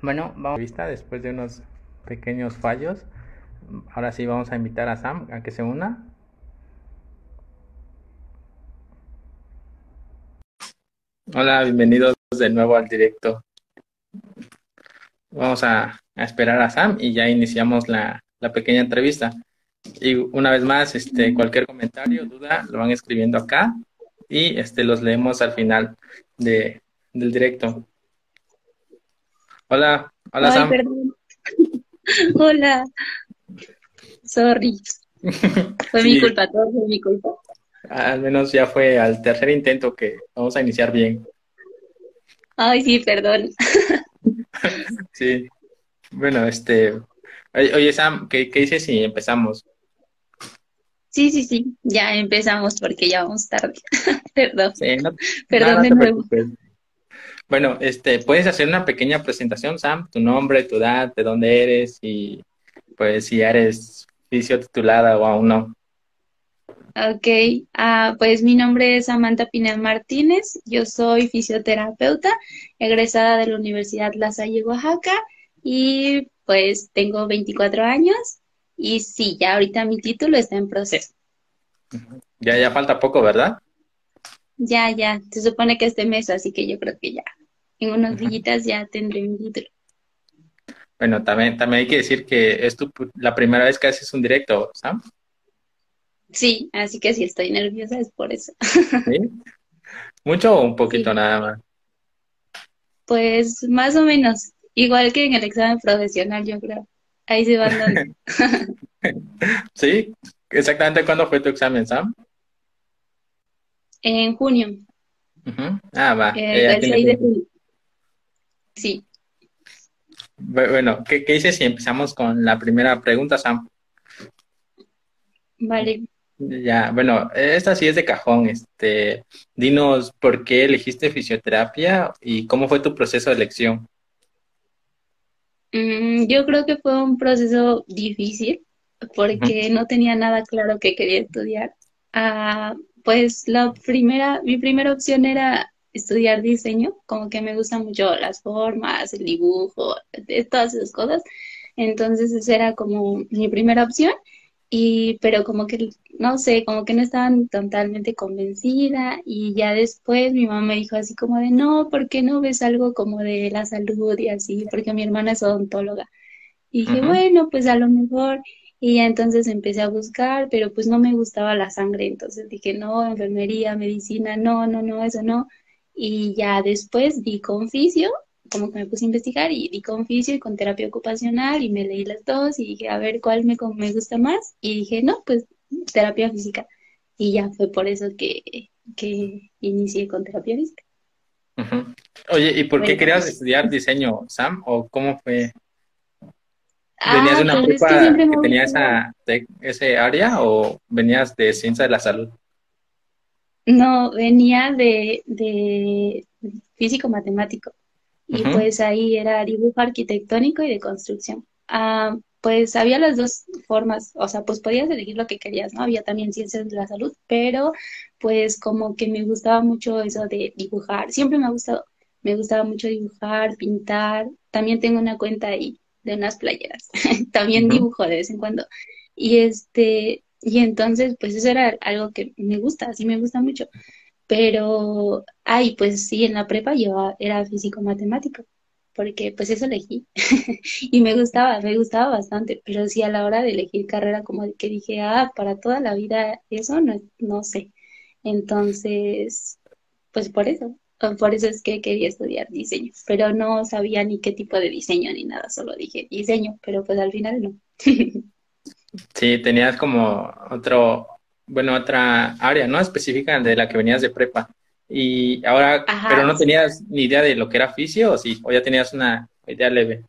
Bueno, vamos a vista después de unos pequeños fallos. Ahora sí vamos a invitar a Sam a que se una. Hola, bienvenidos de nuevo al directo. Vamos a, a esperar a Sam y ya iniciamos la, la, pequeña entrevista. Y una vez más, este, cualquier comentario, duda, lo van escribiendo acá y este, los leemos al final de, del directo. Hola, hola Ay, Sam. perdón. Hola. Sorry. Fue mi culpa, todo fue mi culpa. al menos ya fue al tercer intento que vamos a iniciar bien. Ay, sí, perdón. Sí, bueno, este, oye, Sam, ¿qué, qué dices si empezamos? Sí, sí, sí. Ya empezamos porque ya vamos tarde. Perdón. Sí, no, no, Perdón de nuevo. preocupes. Bueno, este, puedes hacer una pequeña presentación, Sam, tu nombre, tu edad, de dónde eres y pues si eres fisio titulada o aún no. Ok. Ah, pues mi nombre es Samantha Pinel Martínez. Yo soy fisioterapeuta, egresada de la Universidad La Salle, Oaxaca. Y pues tengo 24 años. Y sí, ya ahorita mi título está en proceso. Ya, ya falta poco, ¿verdad? Ya, ya. Se supone que este mes, así que yo creo que ya. En unos días ya tendré mi título. Bueno, también, también hay que decir que es tu, la primera vez que haces un directo, Sam. Sí, así que si estoy nerviosa es por eso. ¿Sí? ¿Mucho o un poquito Sí, nada más? pues más o menos. Igual que en el examen profesional, yo creo. Ahí se van dando. ¿Sí? Exactamente cuándo fue tu examen, Sam? En junio. Ah, va, eh, el tiene 6 de junio. Sí, Bu- Bueno, ¿qué, qué dices si empezamos con la primera pregunta, Sam? vale. Ya, bueno, esta sí es de cajón. Este, dinos por qué elegiste fisioterapia y cómo fue tu proceso de elección. Mm, yo creo que fue un proceso difícil porque no tenía nada claro que quería estudiar. Ah, pues la primera, mi primera opción era estudiar diseño, como que me gustan mucho las formas, el dibujo, todas esas cosas. Entonces esa era como mi primera opción. Y, pero como que, no sé, como que no estaban totalmente convencida y ya después mi mamá me dijo así como de, no, ¿por qué no ves algo como de la salud y así? Porque mi hermana es odontóloga. Y dije, bueno, pues a lo mejor. Y ya entonces empecé a buscar, pero pues no me gustaba la sangre. Entonces dije, no, enfermería, medicina, no, no, no, eso no. Y ya después di con fisio, como que me puse a investigar y di con fisio y con terapia ocupacional y me leí las dos y dije, a ver cuál me, me gusta más. Y dije, no, pues terapia física. Y ya fue por eso que, que inicié con terapia física. Oye, ¿y por qué querías Cuéntanos. estudiar diseño, Sam? ¿O cómo fue? ¿Venías de Ah, una pues es que prepa que tenía esa, de- ese área o venías de ciencia de la salud? No, venía de, de físico matemático y pues ahí era dibujo arquitectónico y de construcción. Ah, pues había las dos formas, o sea, pues podías elegir lo que querías, ¿no? Había también ciencias de la salud, pero pues como que me gustaba mucho eso de dibujar, siempre me ha gustado, me gustaba mucho dibujar, pintar, también tengo una cuenta ahí de unas playeras, también dibujo de vez en cuando. Y este, y entonces pues eso era algo que me gusta, sí me gusta mucho. Pero, ay, pues sí, en la prepa yo era físico matemático, porque pues eso elegí y me gustaba, me gustaba bastante, pero sí a la hora de elegir carrera como que dije, ah, para toda la vida eso no, no sé. Entonces, pues por eso, por eso es que quería estudiar diseño, pero no sabía ni qué tipo de diseño ni nada, solo dije diseño, pero pues al final no. Sí, tenías como otro, bueno, otra área, ¿no? Específica de la que venías de prepa. Y ahora, pero no tenías ni idea de lo que era fisio, ¿o sí? O ya tenías una idea leve.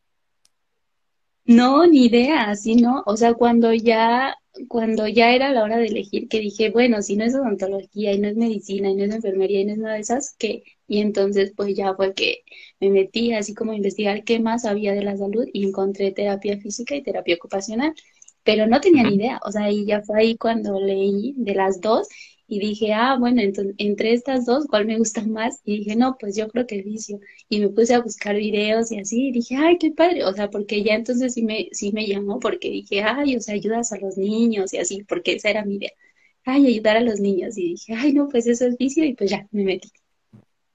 No, ni idea, así no. O sea, cuando ya, cuando ya era la hora de elegir, que dije, bueno, si no es odontología y no es medicina y no es enfermería y no es nada de esas, ¿qué? Y entonces pues ya fue que me metí así como a investigar qué más había de la salud y encontré terapia física y terapia ocupacional, pero no tenía ni idea. O sea, y ya fue ahí cuando leí de las dos Y dije, ah, bueno, entonces, entre estas dos, ¿cuál me gusta más? Y dije, no, pues yo creo que el vicio. Y me puse a buscar videos y así, y dije, ay, qué padre. O sea, porque ya entonces sí me, sí me llamó, porque dije, ay, o sea, ayudas a los niños y así, porque esa era mi idea. Ay, ayudar a los niños. Y dije, ay, no, pues eso es vicio, y pues ya, me metí.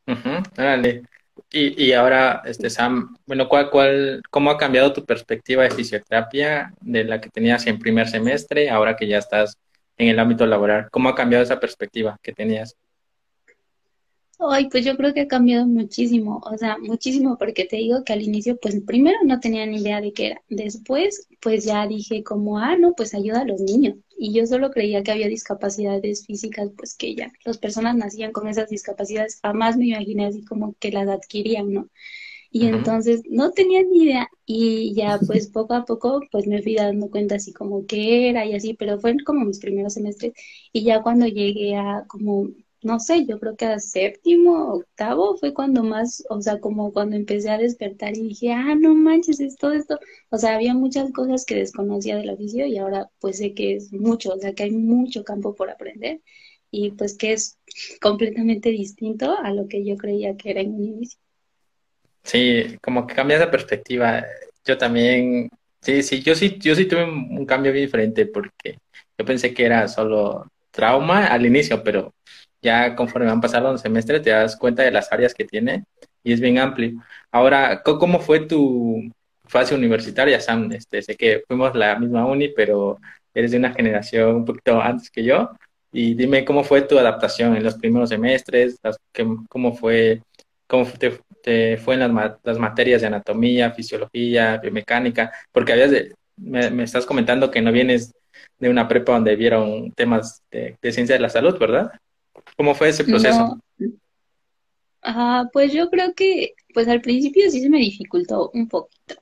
Uh Y, y ahora, este Sam, bueno, ¿cuál, cuál, ¿cómo ha cambiado tu perspectiva de fisioterapia de la que tenías en primer semestre, ahora que ya estás en el ámbito laboral? ¿Cómo ha cambiado esa perspectiva que tenías? Ay, pues yo creo que ha cambiado muchísimo, o sea, muchísimo, porque te digo que al inicio, pues primero no tenía ni idea de qué era. Después, pues ya dije como, ah, no, pues ayuda a los niños. Y yo solo creía que había discapacidades físicas, pues que ya las personas nacían con esas discapacidades, jamás me imaginé así como que las adquirían, ¿no? Y entonces no tenía ni idea y ya pues poco a poco pues me fui dando cuenta así como que era y así, pero fue como mis primeros semestres y ya cuando llegué a como, no sé, yo creo que a séptimo, octavo fue cuando más, o sea, como cuando empecé a despertar y dije, ah, no manches, es todo esto, o sea, había muchas cosas que desconocía del oficio y ahora pues sé que es mucho, o sea, que hay mucho campo por aprender y pues que es completamente distinto a lo que yo creía que era en un inicio. Sí, como que cambia esa perspectiva. Yo también, sí, sí, yo sí, yo sí tuve un, cambio bien diferente porque yo pensé que era solo trauma al inicio, pero ya conforme van pasando los semestres te das cuenta de las áreas que tiene y es bien amplio. Ahora, ¿cómo fue tu fase universitaria, Sam? Este, sé que fuimos la misma uni, pero eres de una generación un poquito antes que yo. Y dime cómo fue tu adaptación en los primeros semestres, cómo fue, cómo te, te fue en las, las, materias de anatomía, fisiología, biomecánica, porque habías de, me, estás comentando que no vienes de una prepa donde vieron temas de, ciencia de la salud, ¿verdad? ¿Cómo fue ese proceso? Ah, pues yo creo que, pues al principio sí se me dificultó un poquito,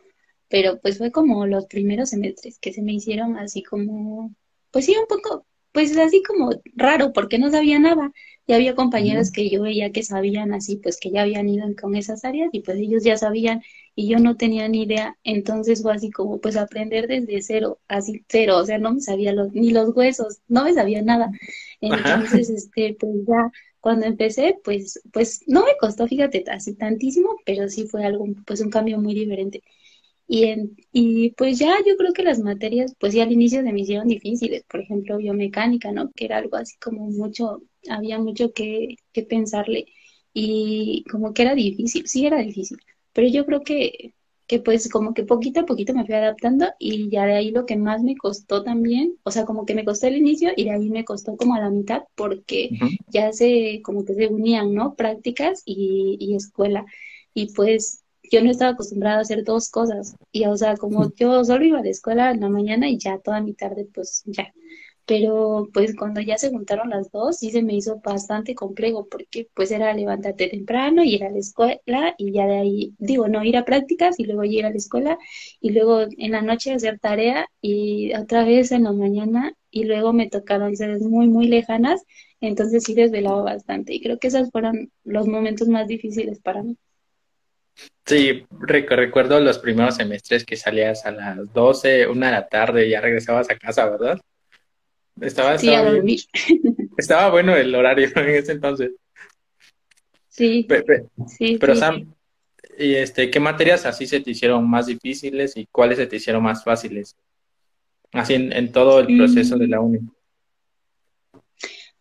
pero pues fue como los primeros semestres que se me hicieron así como, pues sí, un poco, pues así como raro, porque no sabía nada. Y había compañeros que yo veía que sabían así, pues que ya habían ido con esas áreas y pues ellos ya sabían y yo no tenía ni idea. Entonces fue así como pues aprender desde cero, así cero, o sea, no me sabía los, ni los huesos, no me sabía nada. Entonces, este, pues ya cuando empecé, pues, pues no me costó, fíjate, así tantísimo, pero sí fue algo, pues un cambio muy diferente. Y, en, y pues ya yo creo que las materias, pues ya al inicio se me hicieron difíciles, por ejemplo, biomecánica, ¿no? Que era algo así como mucho, había mucho que, que pensarle y como que era difícil, sí era difícil, pero yo creo que, que pues como que poquito a poquito me fui adaptando y ya de ahí lo que más me costó también, o sea, como que me costó el inicio y de ahí me costó como a la mitad porque ya se, como que se unían, ¿no? Prácticas y, y escuela. Y pues yo no estaba acostumbrada a hacer dos cosas. Y, o sea, como yo solo iba la escuela en la mañana y ya toda mi tarde, pues ya. Pero pues cuando ya se juntaron las dos, sí se me hizo bastante complejo porque pues era levantarte temprano, ir a la escuela y ya de ahí, digo, no ir a prácticas y luego ir a la escuela y luego en la noche hacer tarea y otra vez en la mañana y luego me tocaron ser muy, muy lejanas, entonces sí desvelaba bastante y creo que esos fueron los momentos más difíciles para mí. Sí, recuerdo los primeros semestres que salías a las 12, una de la tarde y ya regresabas a casa, ¿verdad? Estaba, sí, estaba bueno el horario en ese entonces. Sí. sí pero Sam, ¿y este, qué materias así se te hicieron más difíciles y cuáles se te hicieron más fáciles? Así en, todo el proceso de la mm. uni.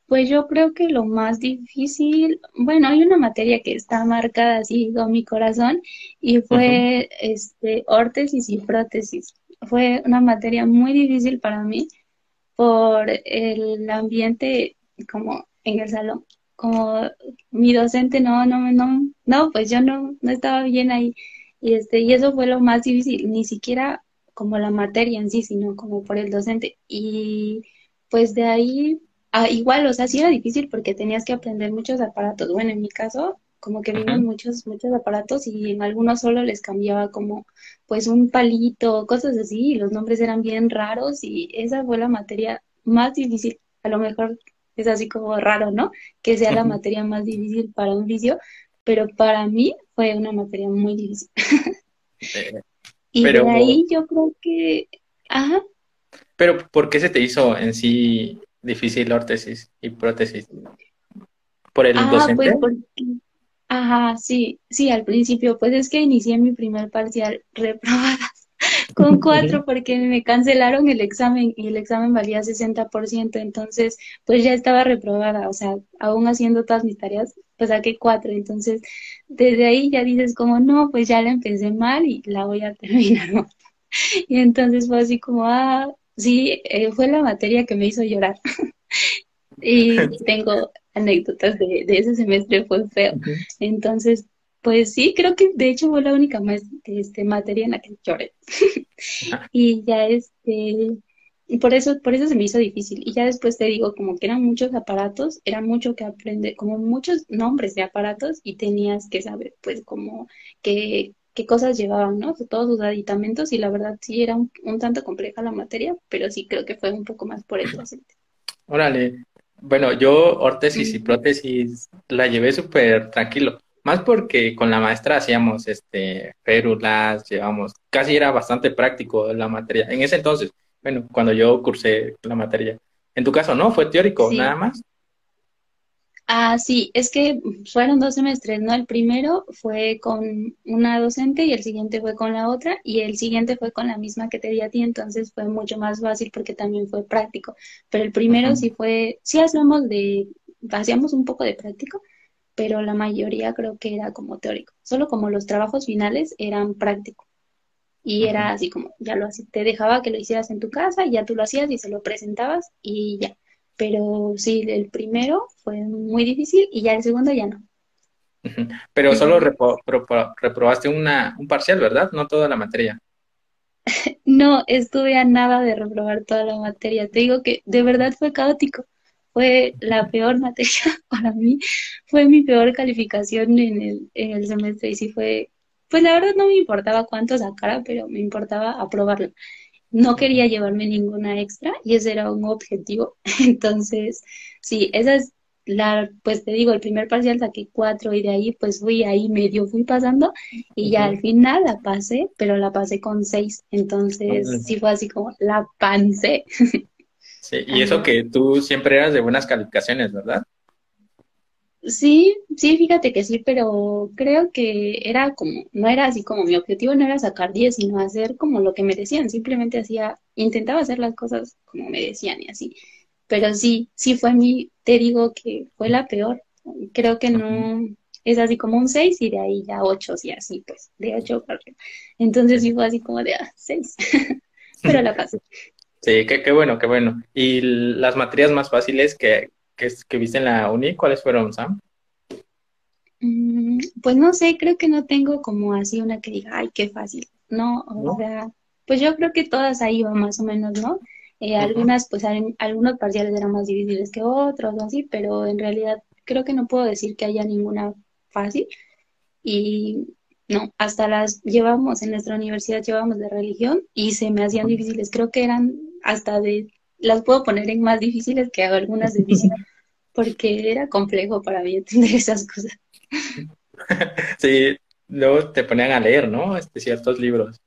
Pues yo creo que lo más difícil, bueno, hay una materia que está marcada así con mi corazón y fue este órtesis y prótesis. Fue una materia muy difícil para mí por el ambiente como en el salón. Como mi docente no, no, no, no, pues yo no, no estaba bien ahí. Y este, y eso fue lo más difícil, ni siquiera como la materia en sí, sino como por el docente. Y pues de ahí Ah, igual, o sea, sí era difícil porque tenías que aprender muchos aparatos. Bueno, en mi caso, como que vimos muchos, muchos aparatos y en algunos solo les cambiaba como pues un palito, cosas así, y los nombres eran bien raros y esa fue la materia más difícil. A lo mejor es así como raro, ¿no? Que sea la materia más difícil para un vicio, pero para mí fue una materia muy difícil. Eh, y de ahí yo creo que, ajá. Pero ¿por qué se te hizo en sí difícil órtesis y prótesis? ¿Por el Ah, docente? pues porque, ajá, sí, sí, al principio, pues es que inicié mi primer parcial reprobada con cuatro porque me cancelaron el examen y el examen valía 60%, entonces pues ya estaba reprobada, o sea, aún haciendo todas mis tareas, pues saqué cuatro, entonces desde ahí ya dices como, no, pues ya la empecé mal y la voy a terminar mal. Y entonces fue así como, ah, sí, eh, fue la materia que me hizo llorar. Y tengo anécdotas de, de ese semestre, fue feo. Entonces, pues sí, creo que de hecho fue la única más, este, materia en la que lloré. Ajá. Y ya este, por eso, por eso se me hizo difícil. Y ya después te digo, como que eran muchos aparatos, era mucho que aprender, como muchos nombres de aparatos, y tenías que saber, pues, como qué, qué cosas llevaban, ¿no? Todos sus aditamentos, y la verdad sí era un, un tanto compleja la materia, pero sí creo que fue un poco más por el docente. Órale. Bueno, yo órtesis y prótesis la llevé súper tranquilo. Más porque con la maestra hacíamos este férulas, llevamos, casi era bastante práctico la materia. En ese entonces, bueno, cuando yo cursé la materia. En tu caso, ¿no? Fue teórico, nada más. Ah, sí, es que fueron dos semestres, ¿no? El primero fue con una docente y el siguiente fue con la otra y el siguiente fue con la misma que te di a ti, entonces fue mucho más fácil porque también fue práctico. Pero el primero sí fue, sí hacíamos de, hacíamos un poco de práctico, pero la mayoría creo que era como teórico. Solo como los trabajos finales eran prácticos y era así como, ya lo hacía, te dejaba que lo hicieras en tu casa, y ya tú lo hacías y se lo presentabas y ya. Pero sí, el primero fue muy difícil y ya el segundo ya no. Pero solo repro- repro- reprobaste una, un parcial, ¿verdad? No toda la materia. No, estuve a nada de reprobar toda la materia. Te digo que de verdad fue caótico. Fue la peor materia para mí. Fue mi peor calificación en el, en el semestre y sí fue, pues la verdad no me importaba cuánto sacara, pero me importaba aprobarlo. No quería llevarme ninguna extra y ese era un objetivo. Entonces, sí, esa es la, pues te digo, el primer parcial saqué cuatro y de ahí pues fui ahí medio fui pasando y ya al final la pasé, pero la pasé con seis. Entonces, sí fue así como la pancé. Sí, y eso que tú siempre eras de buenas calificaciones, ¿verdad? Sí, sí, fíjate que sí, pero creo que era como, no era así como mi objetivo no era sacar 10 sino hacer como lo que me decían, simplemente hacía, intentaba hacer las cosas como me decían y así, pero sí, sí fue mi, te digo que fue la peor, creo que no, es así como un 6 y de ahí ya 8 y así, pues, de 8 para. Entonces sí Sí. fue así como de, ah, 6, pero la pasé. Sí, qué, qué bueno, qué bueno. ¿Y las materias más fáciles que, que, que viste en la uni, cuáles fueron, Sam? Mm, Pues no sé, creo que no tengo como así una que diga, ay, qué fácil. No, o ¿No? sea, pues yo creo que todas ahí van más o menos, ¿no? Eh, algunas, pues al- algunos parciales eran más difíciles que otros o así, pero en realidad creo que no puedo decir que haya ninguna fácil. Y no, hasta las llevamos en nuestra universidad, llevamos de religión y se me hacían difíciles. Creo que eran hasta de, las puedo poner en más difíciles que algunas de física, porque era complejo para mí entender esas cosas. Sí, luego te ponían a leer, ¿no? Este, ciertos libros.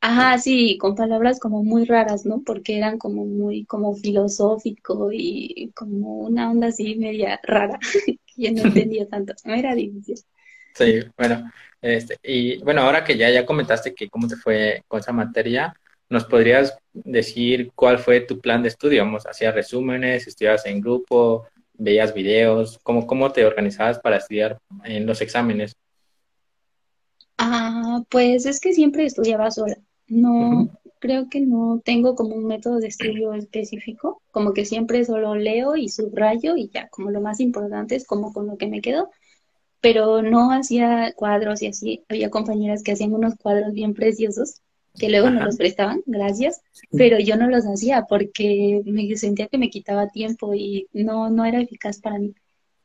Ajá, sí, con palabras como muy raras, ¿no? Porque eran como muy, como filosófico y como una onda así media rara, que yo no entendía tanto, no era difícil. Sí, bueno, este, y bueno, ahora que ya, ya comentaste que cómo te fue con esa materia, ¿nos podrías decir cuál fue tu plan de estudio? Vamos, ¿hacías resúmenes, estudiabas en grupo, veías videos? ¿Cómo, cómo te organizabas para estudiar en los exámenes? Ah, pues es que siempre estudiaba sola. No, creo que no tengo como un método de estudio específico, como que siempre solo leo y subrayo y ya, como lo más importante es como con lo que me quedo, pero no hacía cuadros y así. Había compañeras que hacían unos cuadros bien preciosos que luego Ajá. los prestaban, gracias, pero yo no los hacía porque me sentía que me quitaba tiempo y no, no era eficaz para mí.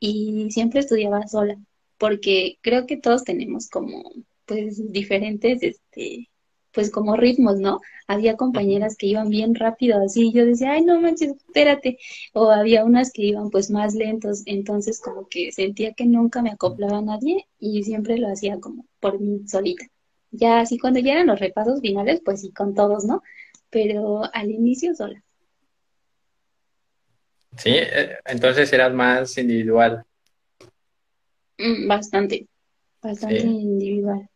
Y siempre estudiaba sola, porque creo que todos tenemos como, pues, diferentes, este, pues, como ritmos, ¿no? Había compañeras que iban bien rápido, así, y yo decía, ay, no manches, espérate, o había unas que iban pues más lentos, entonces como que sentía que nunca me acoplaba a nadie y siempre lo hacía como por mí solita. Ya así cuando ya eran los repasos finales, pues sí, con todos, ¿no? Pero al inicio sola. Sí, eh, entonces eras más individual. Mm, Bastante, bastante Sí, individual.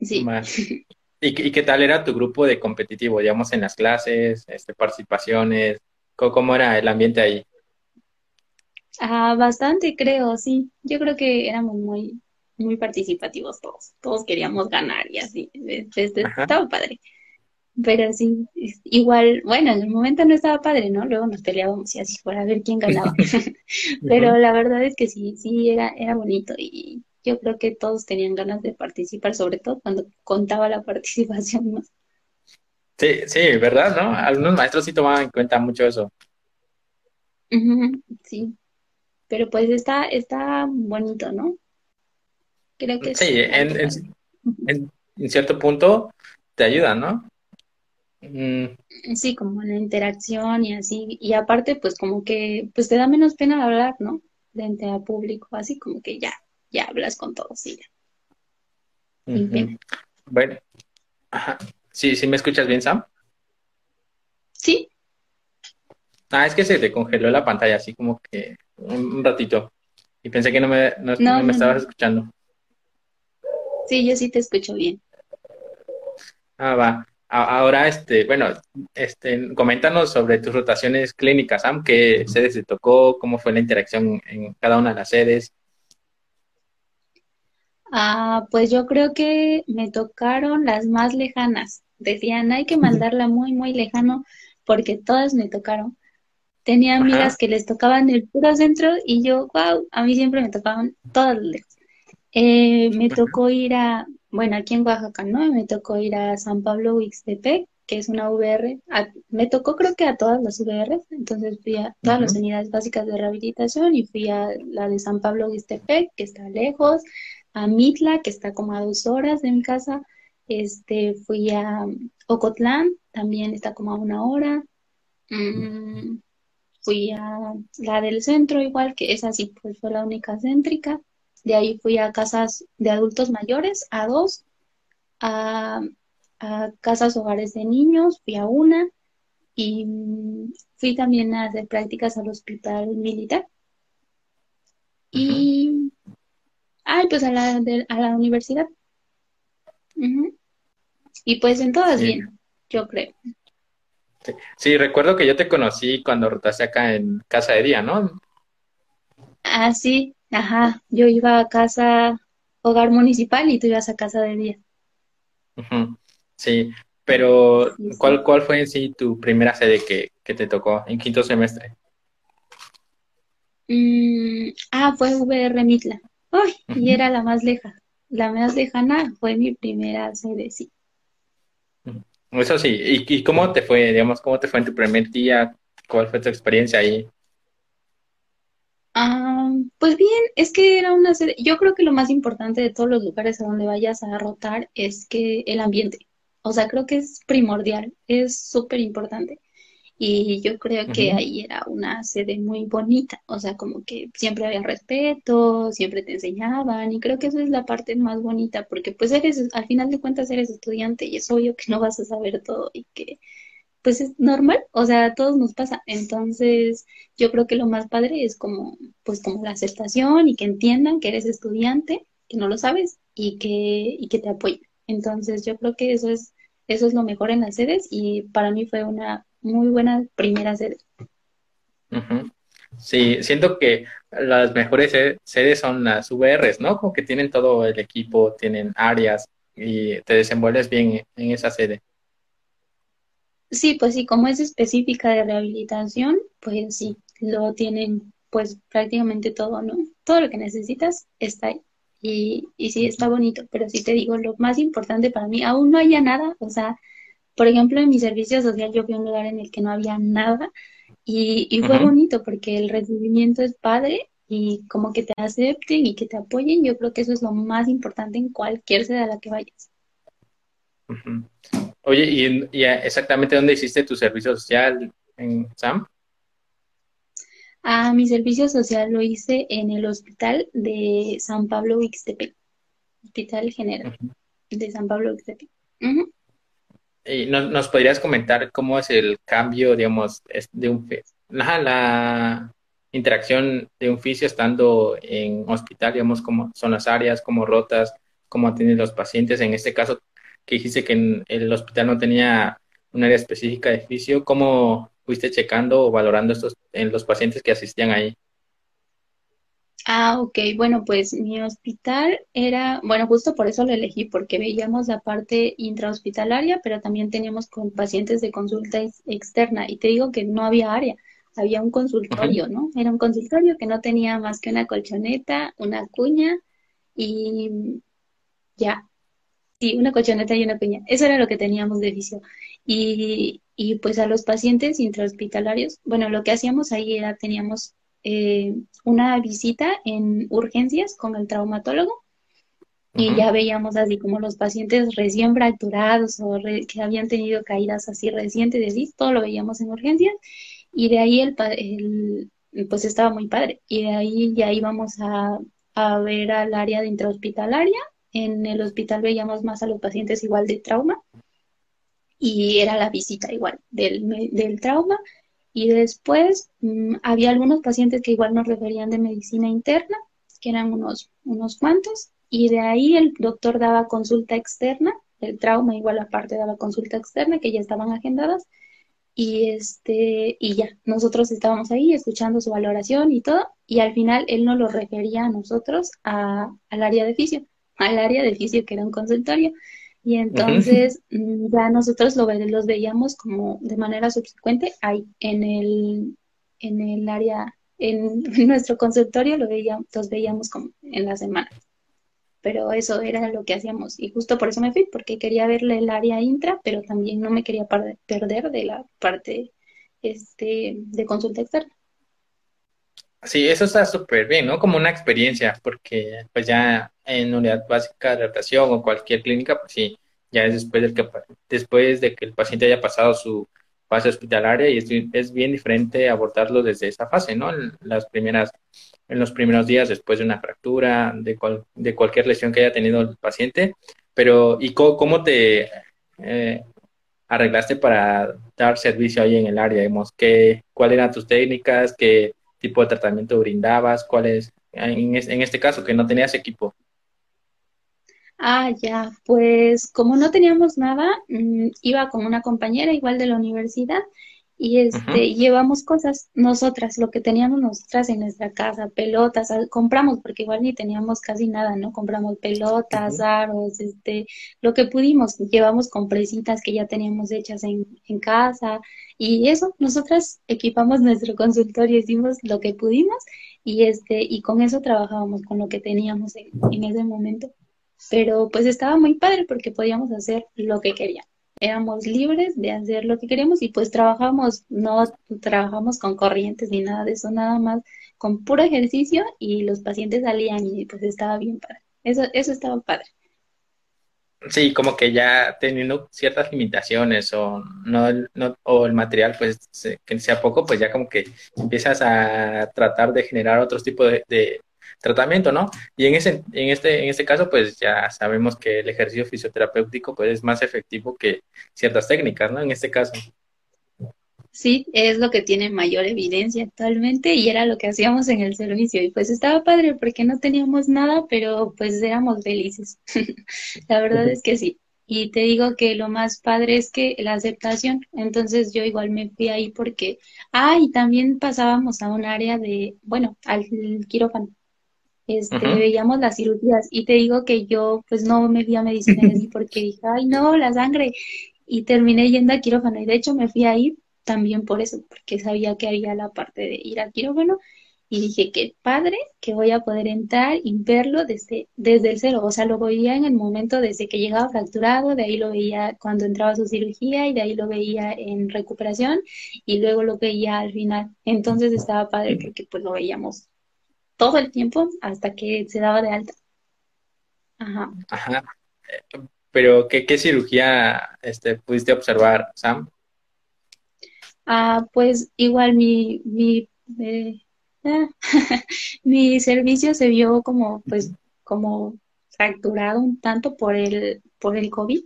Sí. más. ¿Y, qué y qué tal era tu grupo de competitivo, digamos, en las clases, este, participaciones? ¿Cómo, cómo era el ambiente ahí? Ah, bastante, creo, sí. Yo creo que éramos muy, muy participativos todos. Todos queríamos ganar y así. Este, Ajá. estaba padre. Pero sí, igual, bueno, en el momento no estaba padre, ¿no? Luego nos peleábamos y así fuera a ver quién ganaba. Pero la verdad es que sí, sí, era, era bonito y yo creo que todos tenían ganas de participar, sobre todo cuando contaba la participación, ¿no? Sí, sí, ¿verdad? ¿No? Algunos maestros sí tomaban en cuenta mucho eso. Sí, pero pues está, está bonito, ¿no? Creo que Sí, es en, en, cierto punto te ayudan, ¿no? Mm, Sí, como la interacción y así, y aparte pues como que pues te da menos pena hablar, ¿no? Frente a público, así como que ya, ya hablas con todos y ya. Bueno, ajá. Sí, sí me escuchas bien, Sam. Sí, Ah, es que se te congeló la pantalla así como que un, ratito y pensé que no me, no, no, no me estabas escuchando. Sí, yo sí te escucho bien. Ah, va. Ahora, este, bueno, este, coméntanos sobre tus rotaciones clínicas, Sam, qué sedes te tocó, cómo fue la interacción en cada una de las sedes. Ah, pues yo creo que me tocaron las más lejanas. Decían, hay que mandarla muy, muy lejano porque todas me tocaron. Tenía amigas Ajá. que les tocaban el puro centro y yo, wow, a mí siempre me tocaban todas lejos. Eh, me tocó ir a, bueno, aquí en Oaxaca, ¿no? Me tocó ir a San Pablo Huixtepec, que es una VR. A- me tocó creo que a todas las VRs, entonces fui a todas las unidades básicas de rehabilitación y fui a la de San Pablo Huixtepec, que está lejos, a Mitla, que está como a dos horas de mi casa. Este, fui a Ocotlán, también está como a una hora. Mm, Fui a la del centro, igual que esa sí, pues fue la única céntrica. De ahí fui a casas de adultos mayores, a dos, a, a casas hogares de niños, fui a una, y fui también a hacer prácticas al hospital militar. Y, ay, pues a la, de- a la universidad. Y pues en todas Sí, bien, yo creo. sí. Sí, recuerdo que yo te conocí cuando rotaste acá en Casa de Día, ¿no? Ah, sí, ajá, yo iba a casa hogar municipal y tú ibas a casa de día. Sí, pero Sí, ¿cuál, sí. cuál fue en sí tu primera sede que, que te tocó en quinto semestre? Mm, ah, fue VR Mitla. Ay, y era la más leja. La más lejana fue mi primera sede, sí. Eso sí, ¿y, y cómo te fue, digamos, cómo te fue en tu primer día? ¿Cuál fue tu experiencia ahí? Ah, pues bien, es que era una sede. Yo creo que lo más importante de todos los lugares a donde vayas a rotar es que el ambiente. O sea, creo que es primordial, es súper importante. Y yo creo que ahí era una sede muy bonita, o sea, como que siempre había respeto, siempre te enseñaban, y creo que esa es la parte más bonita, porque pues eres, al final de cuentas eres estudiante y es obvio que no vas a saber todo y que pues es normal, o sea, a todos nos pasa. Entonces, yo creo que lo más padre es como, pues como la aceptación y que entiendan que eres estudiante, que no lo sabes y que, y que te apoyen. Entonces, yo creo que eso es, eso es lo mejor en las sedes y para mí fue una muy buena primera sede. Sí, siento que las mejores se- sedes son las VRs, ¿no? Como que tienen todo el equipo, tienen áreas y te desenvuelves bien en esa sede. Sí, pues sí, como es específica de rehabilitación, pues sí, lo tienen pues prácticamente todo, ¿no? Todo lo que necesitas está ahí. Y, y sí, está bonito, pero sí te digo, lo más importante para mí, aún no haya nada, o sea, por ejemplo, en mi servicio social yo fui a un lugar en el que no había nada y, y fue bonito porque el recibimiento es padre y como que te acepten y que te apoyen, yo creo que eso es lo más importante en cualquier sede a la que vayas. Oye, ¿y, y exactamente dónde hiciste tu servicio social en SAM? Ah, mi servicio social lo hice en el hospital de San Pablo Ixtepec, Hospital General de San Pablo Ixtepec. Y ¿nos, podrías comentar cómo es el cambio, digamos, de un la, la interacción de un fisio estando en hospital, digamos, cómo son las áreas, cómo rotas, cómo atienden los pacientes. En este caso, que dijiste que en el hospital no tenía un área específica de fisio, ¿cómo fuiste checando o valorando estos en los pacientes que asistían ahí? Ah, ok. Bueno, pues mi hospital era, bueno, justo por eso lo elegí, porque veíamos la parte intrahospitalaria, pero también teníamos con pacientes de consulta externa. Y te digo que no había área, había un consultorio, ¿no? Era un consultorio que no tenía más que una colchoneta, una cuña y ya. Sí, una colchoneta y una cuña. Eso era lo que teníamos de vicio. Y, y pues a los pacientes intrahospitalarios, bueno, lo que hacíamos ahí era, teníamos eh, una visita en urgencias con el traumatólogo y ya veíamos así como los pacientes recién fracturados o que habían tenido caídas así recientes, así, todo lo veíamos en urgencias y de ahí el, el, pues estaba muy padre y de ahí ya íbamos a, a ver al área de intrahospitalaria, en el hospital veíamos más a los pacientes igual de trauma y era la visita igual del, del trauma. Y después mm, había algunos pacientes que igual nos referían de medicina interna, que eran unos, unos cuantos, y de ahí el doctor daba consulta externa, el trauma igual aparte daba consulta externa, que ya estaban agendadas, y este, y ya, nosotros estábamos ahí escuchando su valoración y todo, y al final él nos lo refería a nosotros a, al área de fisio, al área de fisio que era un consultorio. Y entonces mm, ya nosotros lo, los veíamos como de manera subsecuente ahí en el, en el área, en, nuestro consultorio lo veíamos, los veíamos como en la semana. Pero eso era lo que hacíamos. Y justo por eso me fui, porque quería verle el área intra, pero también no me quería perder de la parte este, de consulta externa. Sí, eso está súper bien, ¿no? Como una experiencia, porque pues ya en unidad básica de adaptación o cualquier clínica, pues sí, ya es después, del que, después de que el paciente haya pasado su fase hospitalaria y es, bien diferente abordarlo desde esa fase, ¿no? Las primeras, en los primeros días después de una fractura, de, de cualquier lesión que haya tenido el paciente, pero ¿y cómo, cómo te eh, arreglaste para dar servicio ahí en el área? Digamos, ¿qué, ¿Cuáles eran tus técnicas? ¿Qué tipo de tratamiento brindabas? ¿Cuál es, en, en este caso, que no tenías equipo? Ah, ya, pues como no teníamos nada, mm, iba con una compañera igual de la universidad y este llevamos cosas nosotras, lo que teníamos nosotras en nuestra casa, pelotas, compramos porque igual ni teníamos casi nada, ¿no? Compramos pelotas, aros, este, lo que pudimos, llevamos compresitas que ya teníamos hechas en, en casa y eso, nosotras equipamos nuestro consultorio, hicimos lo que pudimos y este, y con eso trabajábamos con lo que teníamos en, en ese momento pero pues estaba muy padre porque podíamos hacer lo que queríamos. Éramos libres de hacer lo que queríamos y pues trabajamos, no trabajamos con corrientes ni nada de eso, nada más con puro ejercicio y los pacientes salían y pues estaba bien padre. Eso, eso estaba padre. Sí, como que ya teniendo ciertas limitaciones o no, no o el material pues que sea poco, pues ya como que empiezas a tratar de generar otros tipos de, tratamiento, ¿no? Y en, ese, en, este, en este caso, pues ya sabemos que el ejercicio fisioterapéutico pues, es más efectivo que ciertas técnicas, ¿no? En este caso. Sí, es lo que tiene mayor evidencia actualmente y era lo que hacíamos en el servicio. Y pues estaba padre porque no teníamos nada, pero pues éramos felices. La verdad es que sí. Y te digo que lo más padre es que la aceptación. Entonces yo igual me fui ahí porque, ah, y también pasábamos a un área de, bueno, al quirófano este, veíamos las cirugías y te digo que yo pues no me fui a medicina porque dije, ay no, la sangre y terminé yendo a quirófano y de hecho me fui a ir también por eso, porque sabía que había la parte de ir a quirófano. Y dije, qué padre que voy a poder entrar y verlo desde, desde el cero, o sea, lo veía en el momento desde que llegaba fracturado, de ahí lo veía cuando entraba su cirugía y de ahí lo veía en recuperación y luego lo veía al final. Entonces estaba padre porque pues lo veíamos todo el tiempo hasta que se daba de alta. Ajá. Ajá. Pero, ¿qué, qué cirugía este, pudiste observar, Sam? Ah, pues igual mi, mi, eh, mi servicio se vio como, pues, como fracturado un tanto por el, por el COVID,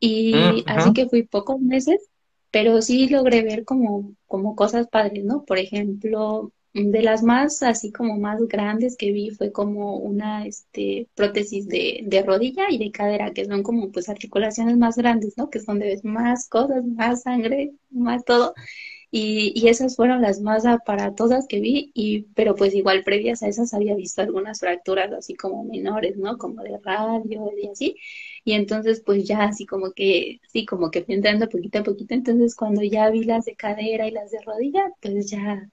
Y Mm, así que fui pocos meses, pero sí logré ver como, como cosas padres, ¿no? Por ejemplo, de las más, así como más grandes que vi fue como una, este, prótesis de, de rodilla y de cadera, que son como pues articulaciones más grandes, ¿no? Que es donde ves más cosas, más sangre, más todo. Y, y esas fueron las más aparatosas que vi, y, pero pues igual previas a esas había visto algunas fracturas así como menores, ¿no? Como de radio y así. Y entonces pues ya así como que, sí, como que entrando poquito a poquito. Entonces cuando ya vi las de cadera y las de rodilla, pues ya,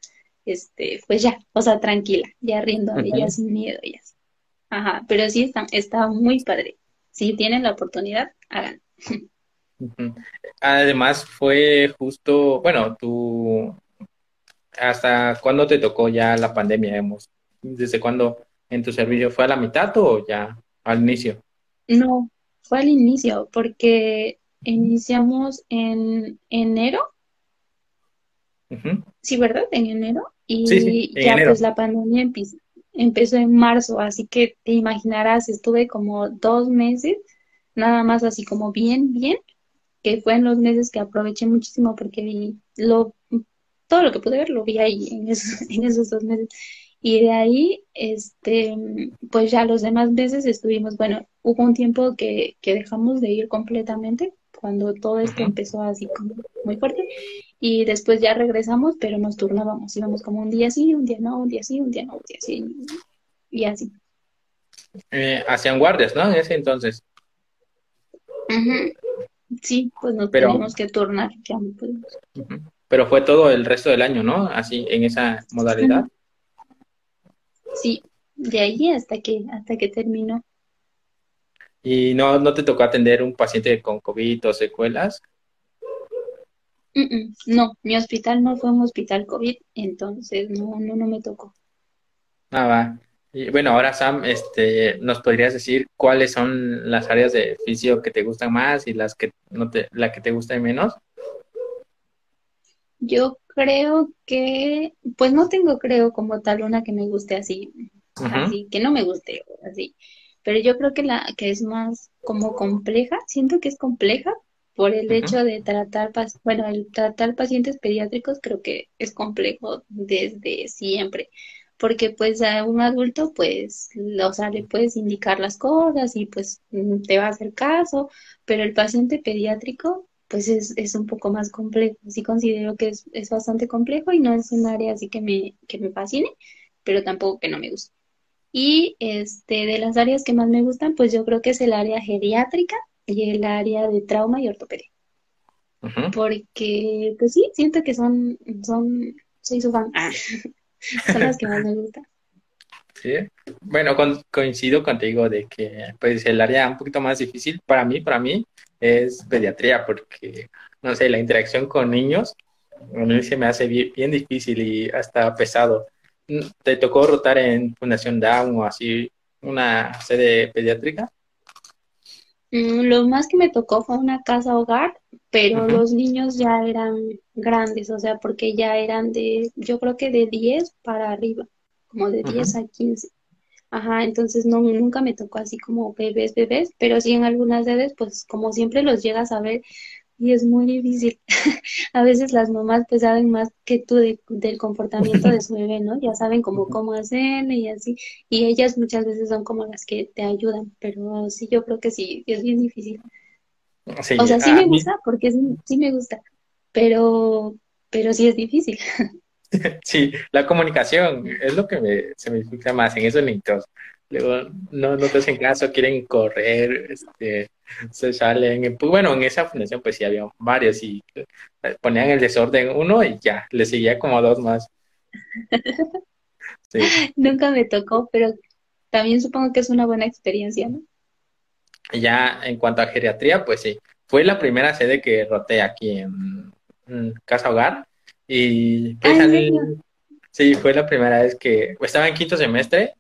este, pues ya, o sea, tranquila, ya riéndome, ya Ujú, sin miedo, ya. Ajá, pero sí está, está muy padre. Si tienen la oportunidad, hagan. Además, fue justo, bueno, tú, ¿hasta cuándo te tocó ya la pandemia, digamos? ¿Desde cuándo en tu servicio fue a la mitad o ya al inicio? No, fue al inicio, porque iniciamos en enero, sí, ¿verdad? En enero, Sí, sí, y ya enero. pues la pandemia empezó en marzo, así que te imaginarás, estuve como dos meses, nada más así como bien, bien, que fue en los meses que aproveché muchísimo porque vi lo, todo lo que pude ver lo vi ahí en esos, en esos dos meses. Y de ahí, este, pues ya los demás meses estuvimos, bueno, hubo un tiempo que, que dejamos de ir completamente cuando todo esto empezó así como muy fuerte y después ya regresamos, pero nos turnábamos, íbamos como un día sí, un día no, un día sí, un día no, un día sí, y así. Eh, hacían guardias, ¿no? En ese entonces. Sí, pues nos Pero, teníamos que turnar, ya no pudimos. ujú. Pero fue todo el resto del año, ¿no? Así, en esa modalidad. Sí, de ahí hasta que, hasta que terminó. Y no, no te tocó atender un paciente con COVID o secuelas. No, mi hospital no fue un hospital COVID, entonces no, no, no me tocó. Ah, va. Y bueno, ahora Sam, este, ¿nos podrías decir cuáles son las áreas de fisio que te gustan más y las que no te, la que te gusta menos? Yo creo que, pues no tengo, creo, como tal una que me guste así, así, que no me guste, así. Pero yo creo que la que es más como compleja, siento que es compleja por el hecho de tratar, bueno, el tratar pacientes pediátricos creo que es complejo desde siempre, porque pues a un adulto pues, o sea, le puedes indicar las cosas y pues mm, te va a hacer caso, pero el paciente pediátrico pues es, es un poco más complejo. Sí considero que es, es bastante complejo y no es un área así que me, que me fascine, pero tampoco que no me guste. Y este, de las áreas que más me gustan, pues yo creo que es el área geriátrica y el área de trauma y ortopedia. Porque, pues sí, siento que son, son, soy su fan. Ah, son las que más me gustan. Sí. Bueno, con- coincido contigo de que pues el área un poquito más difícil para mí, para mí, es pediatría, porque no sé, la interacción con niños a mí se me hace bien, bien difícil y hasta pesado. ¿Te tocó rotar en Fundación Down o así una sede pediátrica? Mm, Lo más que me tocó fue una casa hogar, pero los niños ya eran grandes, o sea, porque ya eran de, yo creo que de 10 para arriba, como de diez ujú. a quince Ajá, entonces no, nunca me tocó así como bebés, bebés, pero sí en algunas sedes, pues como siempre los llegas a ver y es muy difícil. A veces las mamás pues saben más que tú de- del comportamiento de su bebé, ¿no? Ya saben Ujú. cómo hacerle y así, y ellas muchas veces son como las que te ayudan, pero sí, yo creo que sí, es bien difícil. O sea, sí me mí, gusta, porque sí, sí me gusta, pero, pero sí es difícil. sí, la comunicación es lo que me, se me dificulta más en esos niños. Luego no, no te hacen caso, quieren correr, este, se salen. Pues, bueno, en esa fundación pues sí había varios y eh, ponían el desorden uno y ya, le seguía como dos más. Sí. Nunca me tocó, pero también supongo que es una buena experiencia, ¿no? Ya en cuanto a geriatría, pues sí, fue la primera sede que roté aquí en, en Casa Hogar y Ah, pues ¿en al, serio? sí, fue la primera vez que pues, estaba en quinto semestre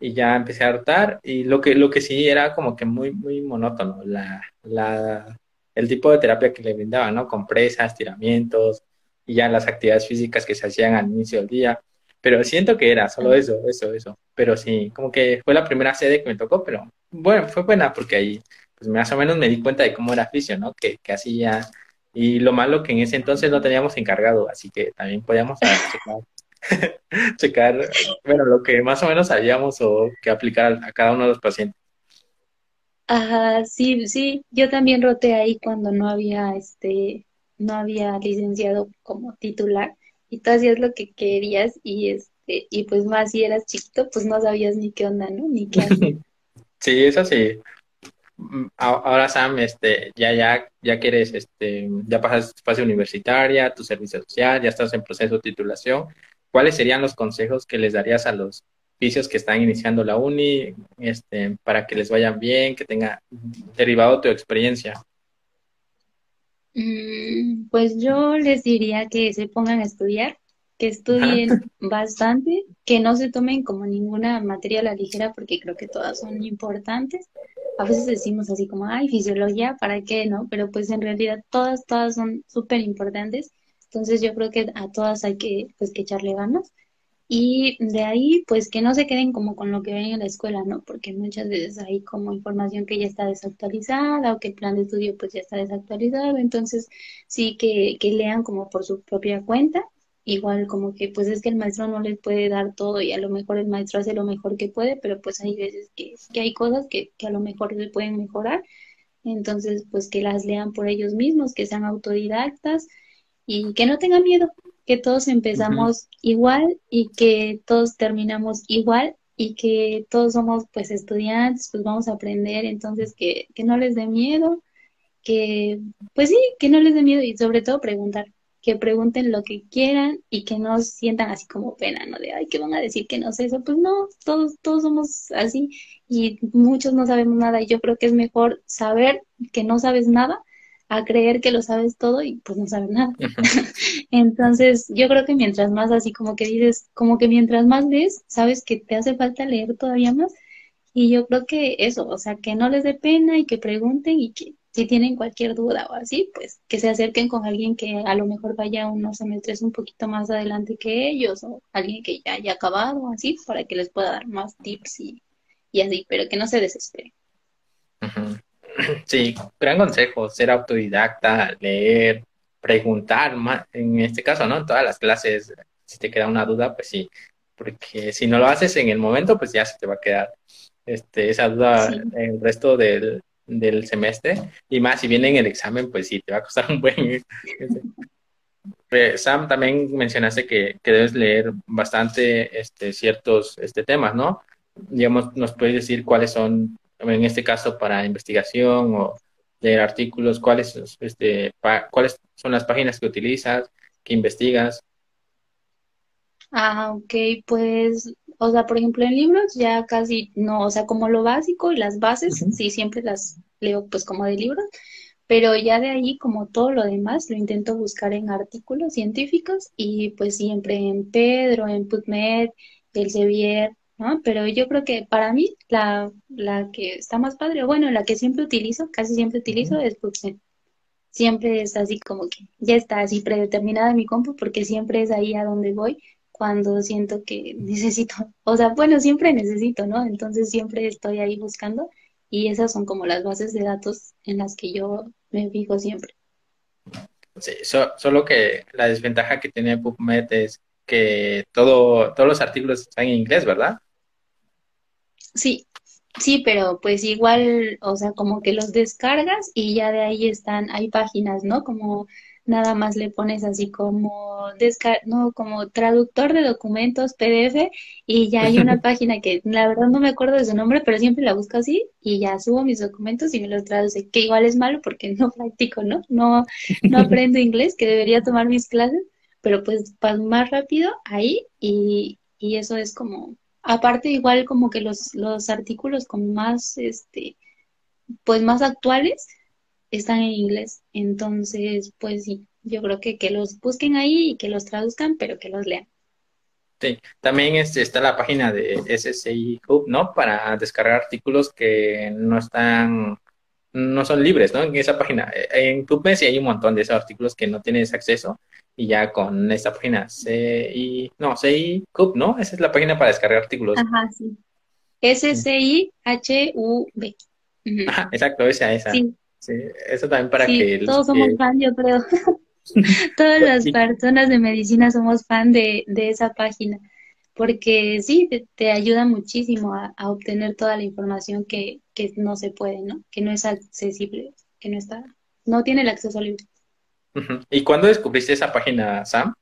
y ya empecé a rotar y lo que, lo que sí era como que muy, muy monótono, la, la, el tipo de terapia que le brindaba, ¿no? Compresas, tiramientos y ya las actividades físicas que se hacían al inicio del día. Pero siento que era solo eso, eso, eso. Pero sí, como que fue la primera sede que me tocó, pero bueno, fue buena porque ahí pues más o menos me di cuenta de cómo era fisio, ¿no? Que, que hacía, y lo malo que en ese entonces no teníamos encargado, así que también podíamos checar, bueno, lo que más o menos sabíamos o que aplicar a cada uno de los pacientes. Ajá, sí, sí, yo también roté ahí cuando no había, este, no había licenciado como titular y tú hacías lo que querías y este, y pues más si eras chiquito, pues no sabías ni qué onda, ¿no? Ni qué hacer. Sí, eso sí. Mm, ahora, Sam, este, ya, ya, ya quieres, este, ya pasas fase universitaria, tu servicio social, ya estás en proceso de titulación. ¿Cuáles serían los consejos que les darías a los oficios que están iniciando la uni, este, para que les vayan bien, que tenga derivado tu experiencia? Mm, pues yo les diría que se pongan a estudiar, que estudien bastante, que no se tomen como ninguna materia a la ligera porque creo que todas son importantes. A veces decimos así como, ay, fisiología, ¿para qué? ¿No? Pero pues en realidad todas, todas son súper importantes. Entonces yo creo que a todas hay que, pues, que echarle ganas. Y de ahí, pues que no se queden como con lo que ven en la escuela, ¿no? Porque muchas veces hay como información que ya está desactualizada o que el plan de estudio pues ya está desactualizado. Entonces, sí que, que lean como por su propia cuenta. Igual como que pues es que el maestro no les puede dar todo y a lo mejor el maestro hace lo mejor que puede, pero pues hay veces que, que hay cosas que, que a lo mejor se pueden mejorar. Entonces, pues que las lean por ellos mismos, que sean autodidactas y que no tengan miedo, que todos empezamos igual y que todos terminamos igual y que todos somos pues estudiantes, pues vamos a aprender, entonces que, que no les dé miedo, que pues sí, que no les dé miedo y sobre todo preguntar, que pregunten lo que quieran y que no sientan así como pena, ¿no? De, ay, que van a decir que no sé eso, pues no, todos, todos somos así y muchos no sabemos nada y yo creo que es mejor saber que no sabes nada a creer que lo sabes todo y pues no sabes nada. Entonces, yo creo que mientras más así como que dices, como que mientras más lees, sabes que te hace falta leer todavía más. Y yo creo que eso, o sea, que no les dé pena y que pregunten y que si tienen cualquier duda o así, pues que se acerquen con alguien que a lo mejor vaya unos semestres un poquito más adelante que ellos o alguien que ya haya acabado así para que les pueda dar más tips y, y así, pero que no se desesperen. Sí, gran consejo, ser autodidacta, leer, preguntar, en este caso, ¿no? En todas las clases, si te queda una duda, pues sí, porque si no lo haces en el momento, pues ya se te va a quedar este, esa duda el resto del, del semestre, y más si viene en el examen, pues sí, te va a costar un buen... Eh, Sam, también mencionaste que, que, debes leer bastante este, ciertos este, temas, ¿no? Digamos, ¿nos puedes decir cuáles son en este caso para investigación o leer artículos, cuáles, este, cuáles son las páginas que utilizas, que investigas. Ah, ok, pues, o sea, por ejemplo, en libros ya casi no, o sea, como lo básico y las bases, sí, siempre las leo pues como de libros, pero ya de ahí como todo lo demás lo intento buscar en artículos científicos y pues siempre en Pedro, en PubMed, Elsevier, ¿no? Pero yo creo que para mí la, la que está más padre, bueno, la que siempre utilizo, casi siempre utilizo es PubMed. Siempre es así como que ya está así predeterminada en mi compu porque siempre es ahí a donde voy cuando siento que necesito, o sea, bueno, siempre necesito, ¿no? Entonces siempre estoy ahí buscando y esas son como las bases de datos en las que yo me fijo siempre. Sí, solo que la desventaja que tiene PubMed es que todo, todos los artículos están en inglés, ¿verdad? Sí, sí, pero pues igual, o sea, como que los descargas y ya de ahí están, hay páginas, ¿no? Como nada más le pones así como no, como traductor de documentos PDF y ya hay una página que la verdad no me acuerdo de su nombre, pero siempre la busco así y ya subo mis documentos y me los traduce, que igual es malo porque no practico, ¿no? No, no aprendo inglés, que debería tomar mis clases, pero pues más rápido ahí y, y eso es como aparte igual como que los, los artículos con más, este, pues más actuales están en inglés. Entonces, pues sí, yo creo que, que los busquen ahí y que los traduzcan, pero que los lean. Sí, también este, está la página de SSI Hub, ¿no? Para descargar artículos que no están no son libres, ¿no? En esa página, en PubMed sí hay un montón de esos artículos que no tienes acceso y ya con esta página CI, no, CI Hub, ¿no? Esa es la página para descargar artículos. Ajá, sí. S-C-I-H-U-B. exacto, esa, esa. Sí. eso también para que... Todos somos fan, yo creo. Todas las personas de medicina somos fan de, de esa página, porque sí, te, ayuda muchísimo a, obtener toda la información que, que no se puede, ¿no? Que no es accesible, que no está, no tiene el acceso libre. ¿Y cuándo descubriste esa página, Sam?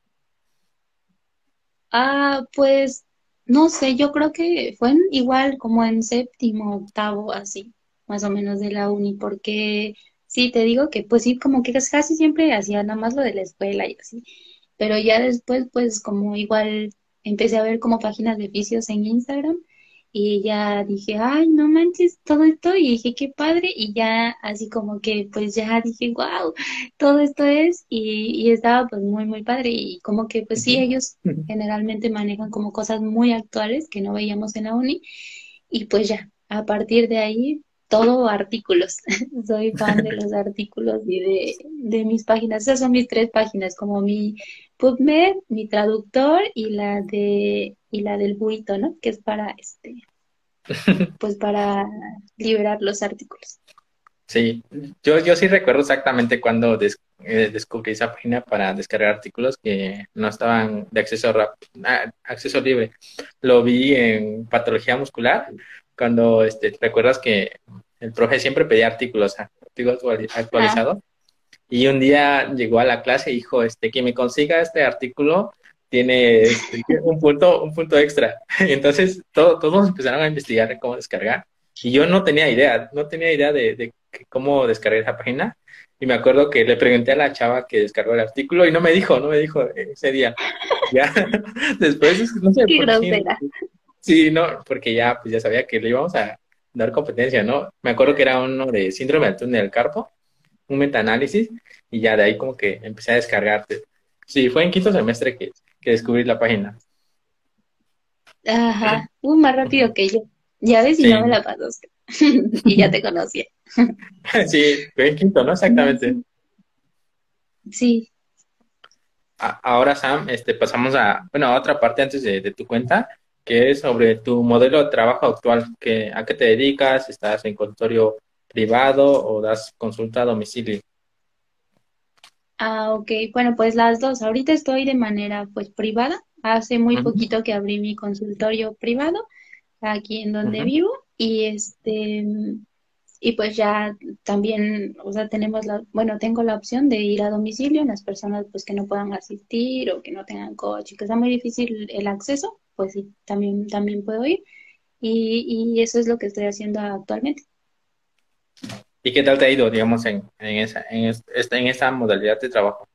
Ah, pues no sé, yo creo que fue igual como en séptimo, octavo, así, más o menos de la uni, porque sí, te digo que pues sí, como que casi siempre hacía nada más lo de la escuela y así, pero ya después pues como igual empecé a ver como páginas de vicios en Instagram y ya dije, ay, no manches, todo esto, y dije, qué padre, y ya así como que, pues ya dije, wow, todo esto es, y, y estaba pues muy, muy padre, y como que, pues sí, ellos generalmente manejan como cosas muy actuales que no veíamos en la uni, y pues ya, a partir de ahí, todo artículos, soy fan de los artículos y de, de mis páginas, esas son mis tres páginas, como mi PubMed, mi traductor y la de y la del buito, ¿no? Que es para este pues para liberar los artículos. Sí, yo, yo sí recuerdo exactamente cuando eh, descubrí esa página para descargar artículos que no estaban de acceso ah, acceso libre. Lo vi en patología muscular, cuando este, recuerdas que el profe siempre pedía artículos, artículos actualizados. Y un día llegó a la clase y dijo, este, que me consiga este artículo tiene este, un punto, un punto extra. Entonces todos empezaron a investigar cómo descargar. Y yo no tenía idea, no tenía idea de, cómo descargar esa página. Y me acuerdo que le pregunté a la chava que descargó el artículo y no me dijo, no me dijo ese día. Ya, después, no sé por qué. Sí, no, porque ya, pues ya sabía que le íbamos a dar competencia, ¿no? Me acuerdo que era uno de síndrome del túnel del carpo, un metaanálisis, y ya de ahí como que empecé a descargarte. Sí, fue en quinto semestre que, que descubrí la página. Ajá, uh, más rápido que yo. Ya ves, y no me la pasaste. y ya te conocía. sí, fue en quinto, ¿no? Exactamente. Sí. Ahora, Sam, este, pasamos a, bueno, a otra parte antes de, de tu cuenta, que es sobre tu modelo de trabajo actual, que, a qué te dedicas, estás en consultorio privado o das consulta a domicilio. Ah, ok. Bueno, pues las dos. Ahorita estoy de manera pues privada. Hace muy poquito que abrí mi consultorio privado aquí en donde vivo y este y pues ya también, o sea, tenemos la, bueno, tengo la opción de ir a domicilio en las personas pues que no puedan asistir o que no tengan coche, que sea muy difícil el acceso, pues sí, también también puedo ir y, y eso es lo que estoy haciendo actualmente. ¿Y qué tal te ha ido, digamos, en, en, esa, en, esta, en esa modalidad de trabajo?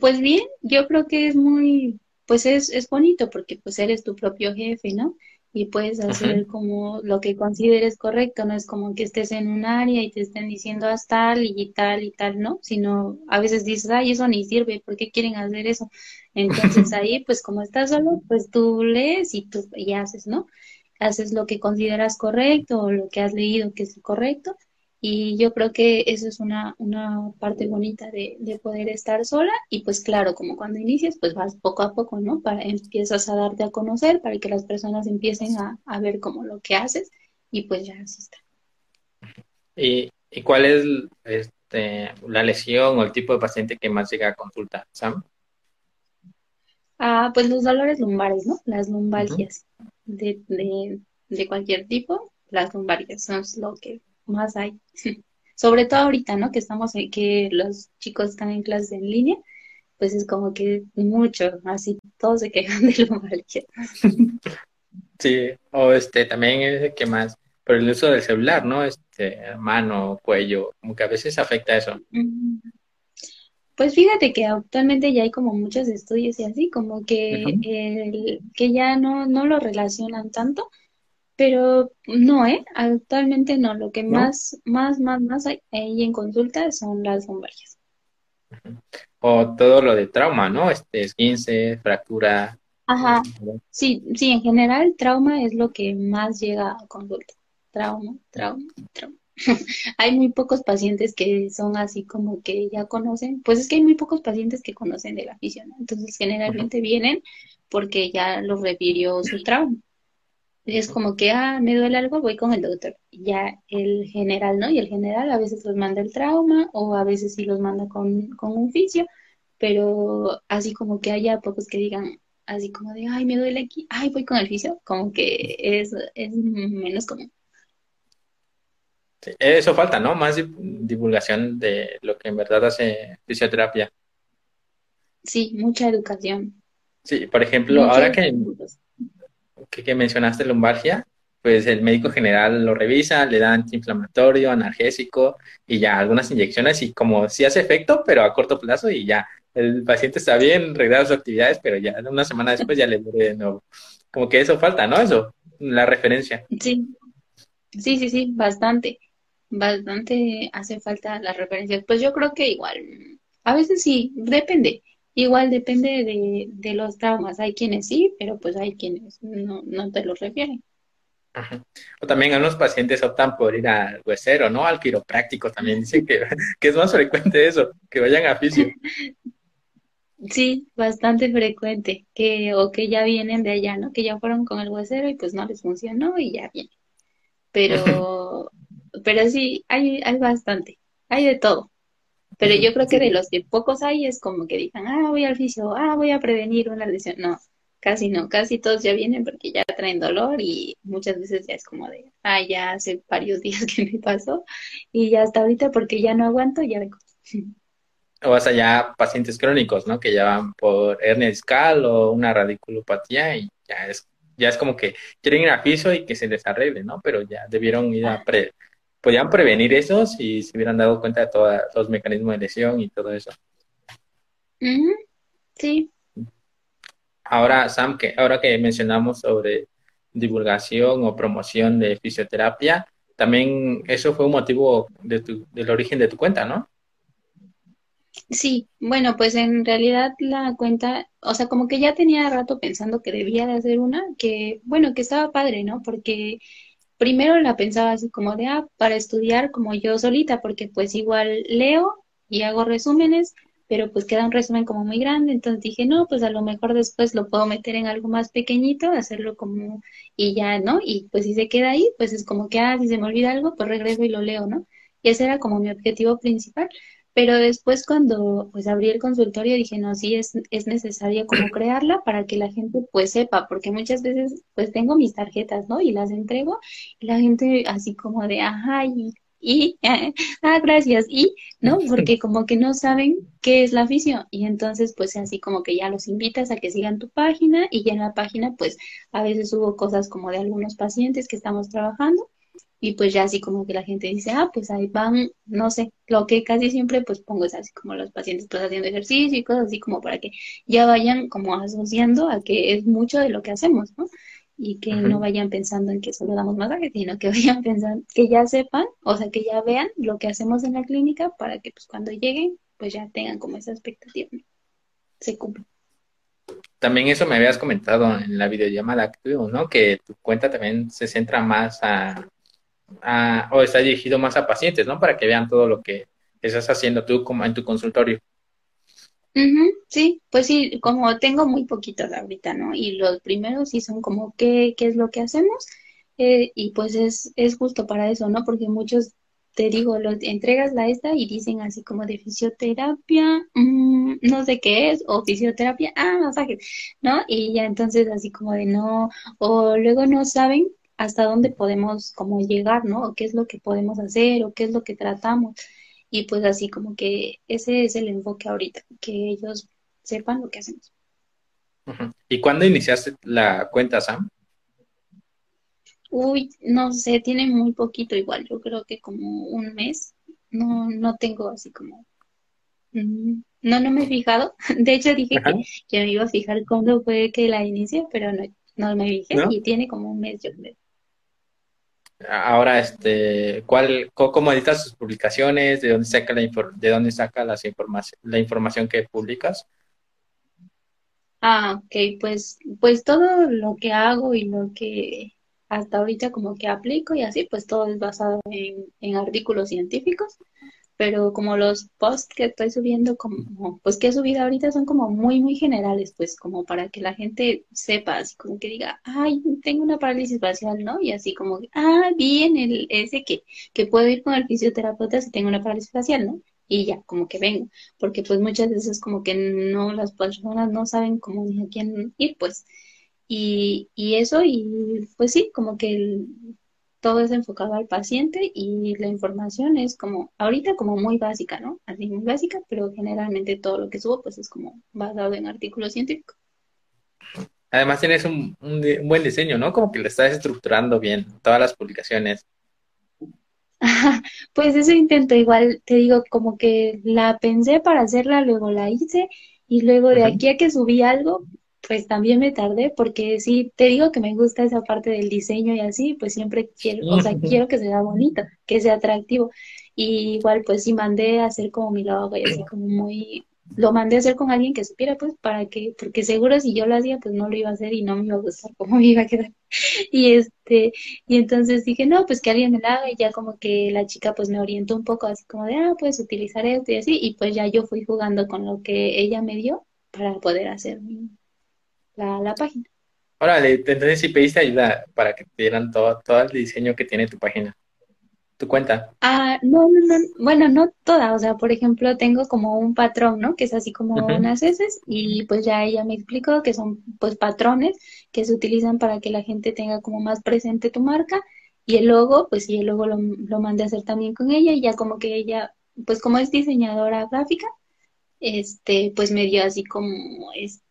Pues bien, yo creo que es muy, pues es, es bonito porque pues eres tu propio jefe, ¿no? Y puedes hacer como lo que consideres correcto, no es como que estés en un área y te estén diciendo haz tal y tal y tal, ¿no? Sino a veces dices, ay, eso ni sirve, ¿por qué quieren hacer eso? Entonces ahí, pues como estás solo, pues tú lees y tú y haces, ¿no? Haces lo que consideras correcto o lo que has leído que es correcto. Y yo creo que eso es una, una parte bonita de, de, poder estar sola. Y pues claro, como cuando inicias, pues vas poco a poco, ¿no? Para empiezas a darte a conocer, para que las personas empiecen a, a ver como lo que haces y pues ya así está. ¿Y, y cuál es este, la lesión o el tipo de paciente que más llega a consulta, Sam? Ah, pues los dolores lumbares, ¿no? Las lumbalgias de, de, de cualquier tipo, las lumbares son lo que más hay. Sobre todo ahorita, ¿no? Que estamos, que los chicos están en clases en línea, pues es como que mucho, así todos se quejan de lumbalgia. Sí, o este también es que más por el uso del celular, ¿no? Este, mano, cuello, como que a veces afecta eso. Pues fíjate que actualmente ya hay como muchos estudios y así, como que, que ya no, no lo relacionan tanto, pero no, ¿eh? Actualmente no, lo que más, más, más, más hay ahí en consulta son las lumbalgias. O todo lo de trauma, ¿no? Este, esguince, fractura. Ajá, sí, sí, en general trauma es lo que más llega a consulta. Trauma, trauma, trauma. hay muy pocos pacientes que son así como que ya conocen, pues es que hay muy pocos pacientes que conocen de la fisión, entonces generalmente vienen porque ya lo refirió su trauma. es como que, ah, me duele algo, voy con el doctor. Ya el general, ¿no? Y el general a veces los manda el trauma o a veces sí los manda con, con un fisio, pero así como que haya pocos que digan así como de, ay, me duele aquí, ay, voy con el fisio, como que es, es menos común. Eso falta, ¿no? Más divulgación de lo que en verdad hace fisioterapia. Sí, mucha educación. Sí, por ejemplo, ahora que, que, mencionaste lumbalgia, pues el médico general lo revisa, le da antiinflamatorio, analgésico y ya algunas inyecciones y como si hace efecto, pero a corto plazo y ya el paciente está bien, regresa sus actividades, pero ya una semana después ya le duele de nuevo. Como que eso falta, ¿no? Eso, la referencia. Sí, sí, sí, sí, bastante, bastante hace falta la referencia. Pues yo creo que igual, a veces sí, depende. Igual depende de, de los traumas. Hay quienes sí, pero pues hay quienes no, no te los refieren. O también algunos pacientes optan por ir al huesero, ¿no? Al quiropráctico también. Dicen que, que es más frecuente eso, que vayan a fisio. Sí, bastante frecuente, que o que ya vienen de allá, ¿no? Que ya fueron con el huesero y pues no les funcionó y ya vienen. Pero, pero sí, hay, hay bastante, hay de todo. Pero yo creo que de los que pocos hay es como que digan, ah, voy al fisio, ah, voy a prevenir una lesión. No, casi no, casi todos ya vienen porque ya traen dolor y muchas veces ya es como de, ah, ya hace varios días que me pasó y ya hasta ahorita porque ya no aguanto, ya vengo. O vas allá pacientes crónicos, ¿no? Que ya van por hernia discal o una radiculopatía y ya es, ya es como que quieren ir a piso y que se les arregle, ¿no? Pero ya debieron ir a pre, podían prevenir eso si se hubieran dado cuenta de todos los mecanismos de lesión y todo eso. Sí. Ahora, Sam, que ahora que mencionamos sobre divulgación o promoción de fisioterapia, también eso fue un motivo de tu, del origen de tu cuenta, ¿no? Sí, bueno, pues en realidad la cuenta, o sea, como que ya tenía rato pensando que debía de hacer una, que bueno, que estaba padre, ¿no? Porque primero la pensaba así como de, ah, para estudiar como yo solita, porque pues igual leo y hago resúmenes, pero pues queda un resumen como muy grande, entonces dije, no, pues a lo mejor después lo puedo meter en algo más pequeñito, hacerlo como, y ya, ¿no? Y pues si se queda ahí, pues es como que, ah, si se me olvida algo, pues regreso y lo leo, ¿no? Y ese era como mi objetivo principal. Pero después cuando pues abrí el consultorio dije, no, sí es, es necesario como crearla para que la gente pues sepa, porque muchas veces pues tengo mis tarjetas, ¿no? Y las entrego y la gente así como de, ajá, y, y ah, gracias, y, ¿no? Porque como que no saben qué es la afición y entonces pues así como que ya los invitas a que sigan tu página y ya en la página pues a veces hubo cosas como de algunos pacientes que estamos trabajando y pues ya así como que la gente dice, ah, pues ahí van, no sé, lo que casi siempre pues pongo es así como los pacientes pues haciendo ejercicio y cosas así como para que ya vayan como asociando a que es mucho de lo que hacemos, ¿no? Y que no vayan pensando en que solo damos masaje, sino que vayan pensando, que ya sepan, o sea, que ya vean lo que hacemos en la clínica para que pues cuando lleguen pues ya tengan como esa expectativa, Se cumple. También eso me habías comentado en la videollamada que tuvimos, ¿no? Que tu cuenta también se centra más a o está dirigido más a pacientes, ¿no? Para que vean todo lo que estás haciendo tú como en tu consultorio. sí, pues sí, como tengo muy poquitos ahorita, ¿no? Y los primeros sí son como, ¿qué, qué es lo que hacemos? Eh, y pues es, es justo para eso, ¿no? Porque muchos, te digo, los entregas la esta y dicen así como de fisioterapia, mm, no sé qué es, o fisioterapia, ah, masajes, ¿no? Y ya entonces así como de no, o luego no saben hasta dónde podemos como llegar, ¿no? O qué es lo que podemos hacer o qué es lo que tratamos. Y pues así como que ese es el enfoque ahorita, que ellos sepan lo que hacemos. ¿Y cuándo iniciaste la cuenta, Sam? Uy, no sé, tiene muy poquito igual, yo creo que como un mes. No, no tengo así como... Mm, no, no me he fijado. De hecho dije que, me iba a fijar cuándo fue que la inicié, pero no, no me fijé y tiene como un mes, yo creo. Ahora, este, ¿cuál, cómo editas tus publicaciones? ¿De dónde saca la de dónde saca las información, la información que publicas? Ah, ok, pues, pues todo lo que hago y lo que hasta ahorita como que aplico y así, pues todo es basado en, en artículos científicos, pero como los posts que estoy subiendo, como, pues que he subido ahorita son como muy, muy generales, pues como para que la gente sepa, así como que diga, ay, tengo una parálisis facial, ¿no? Y así como, ah, bien, el, ese que, que puedo ir con el fisioterapeuta si tengo una parálisis facial, ¿no? Y ya, como que vengo, porque pues muchas veces como que no, las personas no saben cómo ni a quién ir, pues. Y, y eso, y pues sí, como que el, todo es enfocado al paciente y la información es como, ahorita como muy básica, ¿no? Así muy básica, pero generalmente todo lo que subo pues es como basado en artículos científicos. Además tienes un, buen diseño, ¿no? Como que le estás estructurando bien todas las publicaciones. Pues eso intento, igual te digo, como que la pensé para hacerla, luego la hice y luego de aquí a que subí algo, pues también me tardé porque sí, te digo que me gusta esa parte del diseño y así, pues siempre quiero, o sea, quiero que sea bonito, que sea atractivo. Y igual pues sí mandé a hacer como mi logo y así como muy, lo mandé a hacer con alguien que supiera pues para que, porque seguro si yo lo hacía pues no lo iba a hacer y no me iba a gustar cómo me iba a quedar. Y este, y entonces dije, no, pues que alguien me la haga y ya como que la chica pues me orientó un poco así como de, ah, puedes utilizar esto y así, y pues ya yo fui jugando con lo que ella me dio para poder hacer mi, la, la página. Órale, entonces si pediste ayuda para que te dieran todo, todo el diseño que tiene tu página, tu cuenta. Ah, no, no, no, bueno, no toda, o sea, por ejemplo, tengo como un patrón, ¿no? Que es así como unas heces y pues ya ella me explicó que son pues patrones que se utilizan para que la gente tenga como más presente tu marca y el logo, pues sí, el logo lo, lo mandé a hacer también con ella y ya como que ella, pues como es diseñadora gráfica, este, pues me dio así como, este,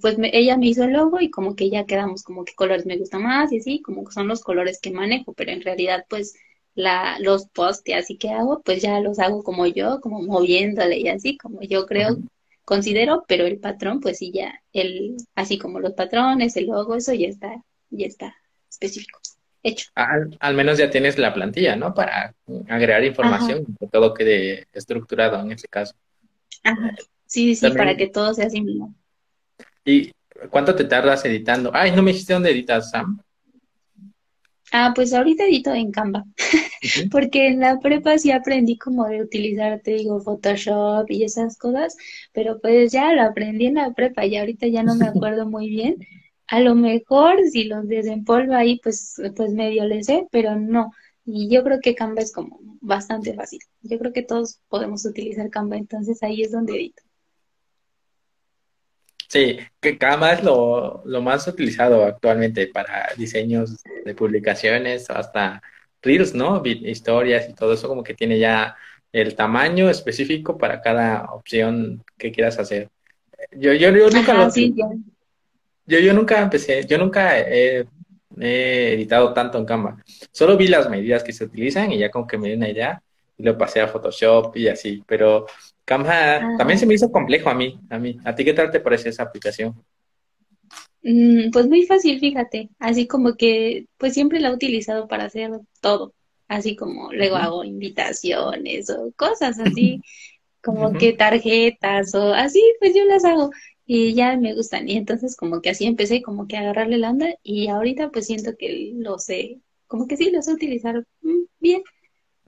pues ella me hizo el logo y como que ya quedamos como que colores me gustan más y así, como que son los colores que manejo, pero en realidad pues la, los posts y así que hago, pues ya los hago como yo, como moviéndole y así, como yo creo, considero, pero el patrón, pues sí ya, el, así como los patrones, el logo, eso ya está, ya está específico. Hecho. Al, menos ya tienes la plantilla, ¿no? Para agregar información, que todo quede estructurado en este caso. Sí, sí, para que todo sea mismo. ¿Y cuánto te tardas editando? Ay, no me dijiste dónde editas, Sam. Ah, pues ahorita edito en Canva, porque en la prepa sí aprendí como de utilizar, te digo, Photoshop y esas cosas, pero pues ya lo aprendí en la prepa y ahorita ya no me acuerdo muy bien. A lo mejor si los desempolvo ahí, pues, pues medio le sé, pero no. Y yo creo que Canva es como bastante fácil. Yo creo que todos podemos utilizar Canva, entonces ahí es donde edito. Sí, que Canva es lo, más utilizado actualmente para diseños de publicaciones, hasta Reels, ¿no? Historias y todo eso, como que tiene ya el tamaño específico para cada opción que quieras hacer. Yo, yo, nunca lo, yo, yo nunca empecé, yo nunca he he editado tanto en Canva. Solo vi las medidas que se utilizan y ya como que me di una idea y lo pasé a Photoshop y así. Pero Canva también se me hizo complejo a mí, a mí. ¿A ti qué tal te parece esa aplicación? Mm, pues muy fácil, fíjate. Así como que, pues siempre la he utilizado para hacer todo. Así como luego hago invitaciones o cosas así, como que tarjetas o así, pues yo las hago y ya me gustan. Y entonces como que así empecé como que a agarrarle la onda y ahorita pues siento que lo sé, como que sí lo sé utilizar mm, bien,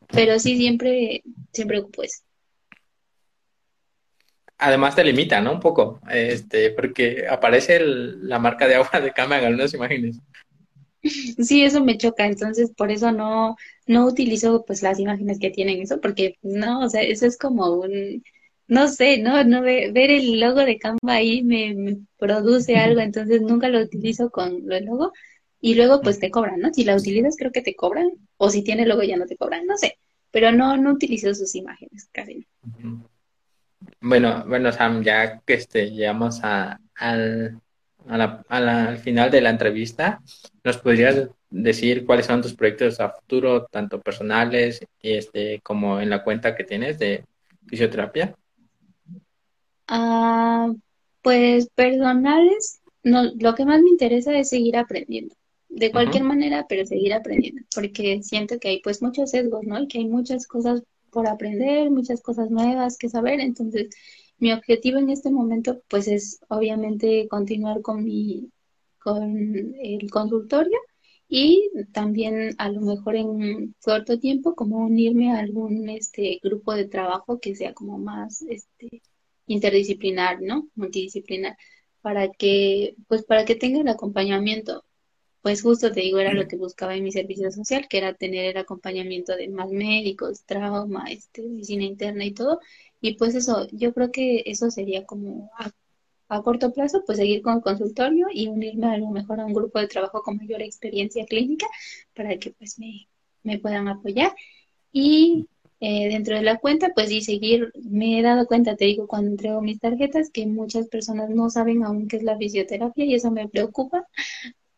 pero sí siempre, siempre ocupo eso. Además te limita, ¿no? Un poco, este, porque aparece la marca de agua de cama en algunas imágenes. Sí, eso me choca, entonces por eso no, no utilizo pues las imágenes que tienen eso, porque no, o sea, eso es como un, no sé, no, no ver el logo de Canva ahí me, produce algo, entonces nunca lo utilizo con el logo y luego pues te cobran, ¿no? Si la utilizas creo que te cobran o si tiene logo ya no te cobran, no sé, pero no no utilizo sus imágenes casi. Bueno, bueno Sam, ya que este llegamos a, al, al final de la entrevista, ¿nos podrías decir cuáles son tus proyectos a futuro, tanto personales y este como en la cuenta que tienes de fisioterapia? Ah, pues personales, no, lo que más me interesa es seguir aprendiendo, de cualquier manera, pero seguir aprendiendo, porque siento que hay pues muchos sesgos, ¿no? Y que hay muchas cosas por aprender, muchas cosas nuevas que saber, entonces mi objetivo en este momento pues es obviamente continuar con mi, con el consultorio y también a lo mejor en corto tiempo como unirme a algún este grupo de trabajo que sea como más este interdisciplinar, ¿no? Multidisciplinar para que pues para que tenga el acompañamiento. Pues justo te digo, era lo que buscaba en mi servicio social, que era tener el acompañamiento de más médicos, trauma, este, medicina interna y todo. Y pues eso, yo creo que eso sería como a corto plazo, pues seguir con el consultorio y unirme a lo mejor a un grupo de trabajo con mayor experiencia clínica para que pues me, puedan apoyar. Y eh, dentro de la cuenta, pues y seguir, me he dado cuenta, te digo, cuando entrego mis tarjetas, que muchas personas no saben aún qué es la fisioterapia y eso me preocupa,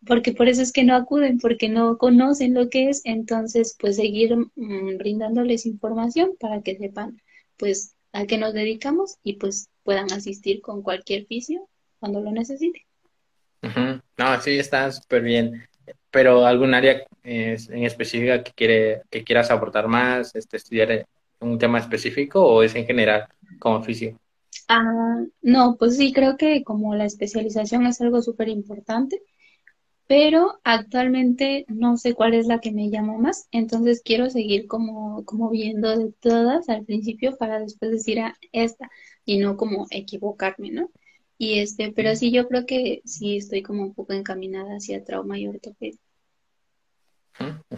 porque por eso es que no acuden, porque no conocen lo que es, entonces pues seguir mm, brindándoles información para que sepan pues a qué nos dedicamos y pues puedan asistir con cualquier fisio cuando lo necesite. No, sí, está súper bien. Pero algún área en específica que quiere que quieras aportar más, este, estudiar un tema específico o es en general como fisio? Ah, no, pues sí, creo que como la especialización es algo súper importante pero actualmente no sé cuál es la que me llama más, entonces quiero seguir como, como viendo de todas al principio para después decir a ah, esta y no como equivocarme, ¿no? Y este, pero sí, yo creo que sí estoy como un poco encaminada hacia trauma y ortopedia.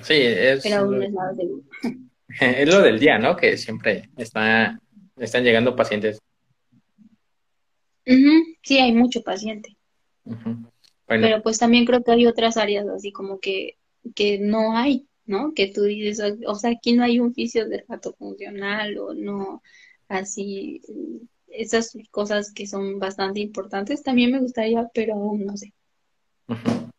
Sí, es, pero aún es, es lo del día, ¿no? Que siempre está, están llegando pacientes. Sí, hay mucho paciente. Pero pues también creo que hay otras áreas así como que, que no hay, ¿no? Que tú dices, o sea, aquí no hay un fisio de rato funcional o no, así, esas cosas que son bastante importantes también me gustaría, pero aún no sé.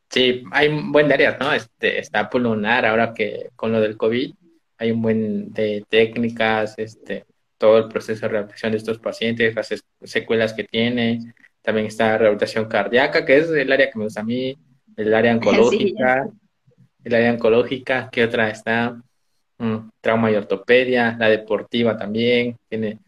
Sí, hay un buen de áreas, ¿no? Este, está pulmonar, ahora que con lo del COVID hay un buen de técnicas, este, todo el proceso de rehabilitación de estos pacientes, las secuelas que tiene, también está rehabilitación cardíaca, que es el área que me gusta a mí, el área oncológica, el área oncológica, ¿qué otra está? Mm, trauma y ortopedia, la deportiva también, tiene,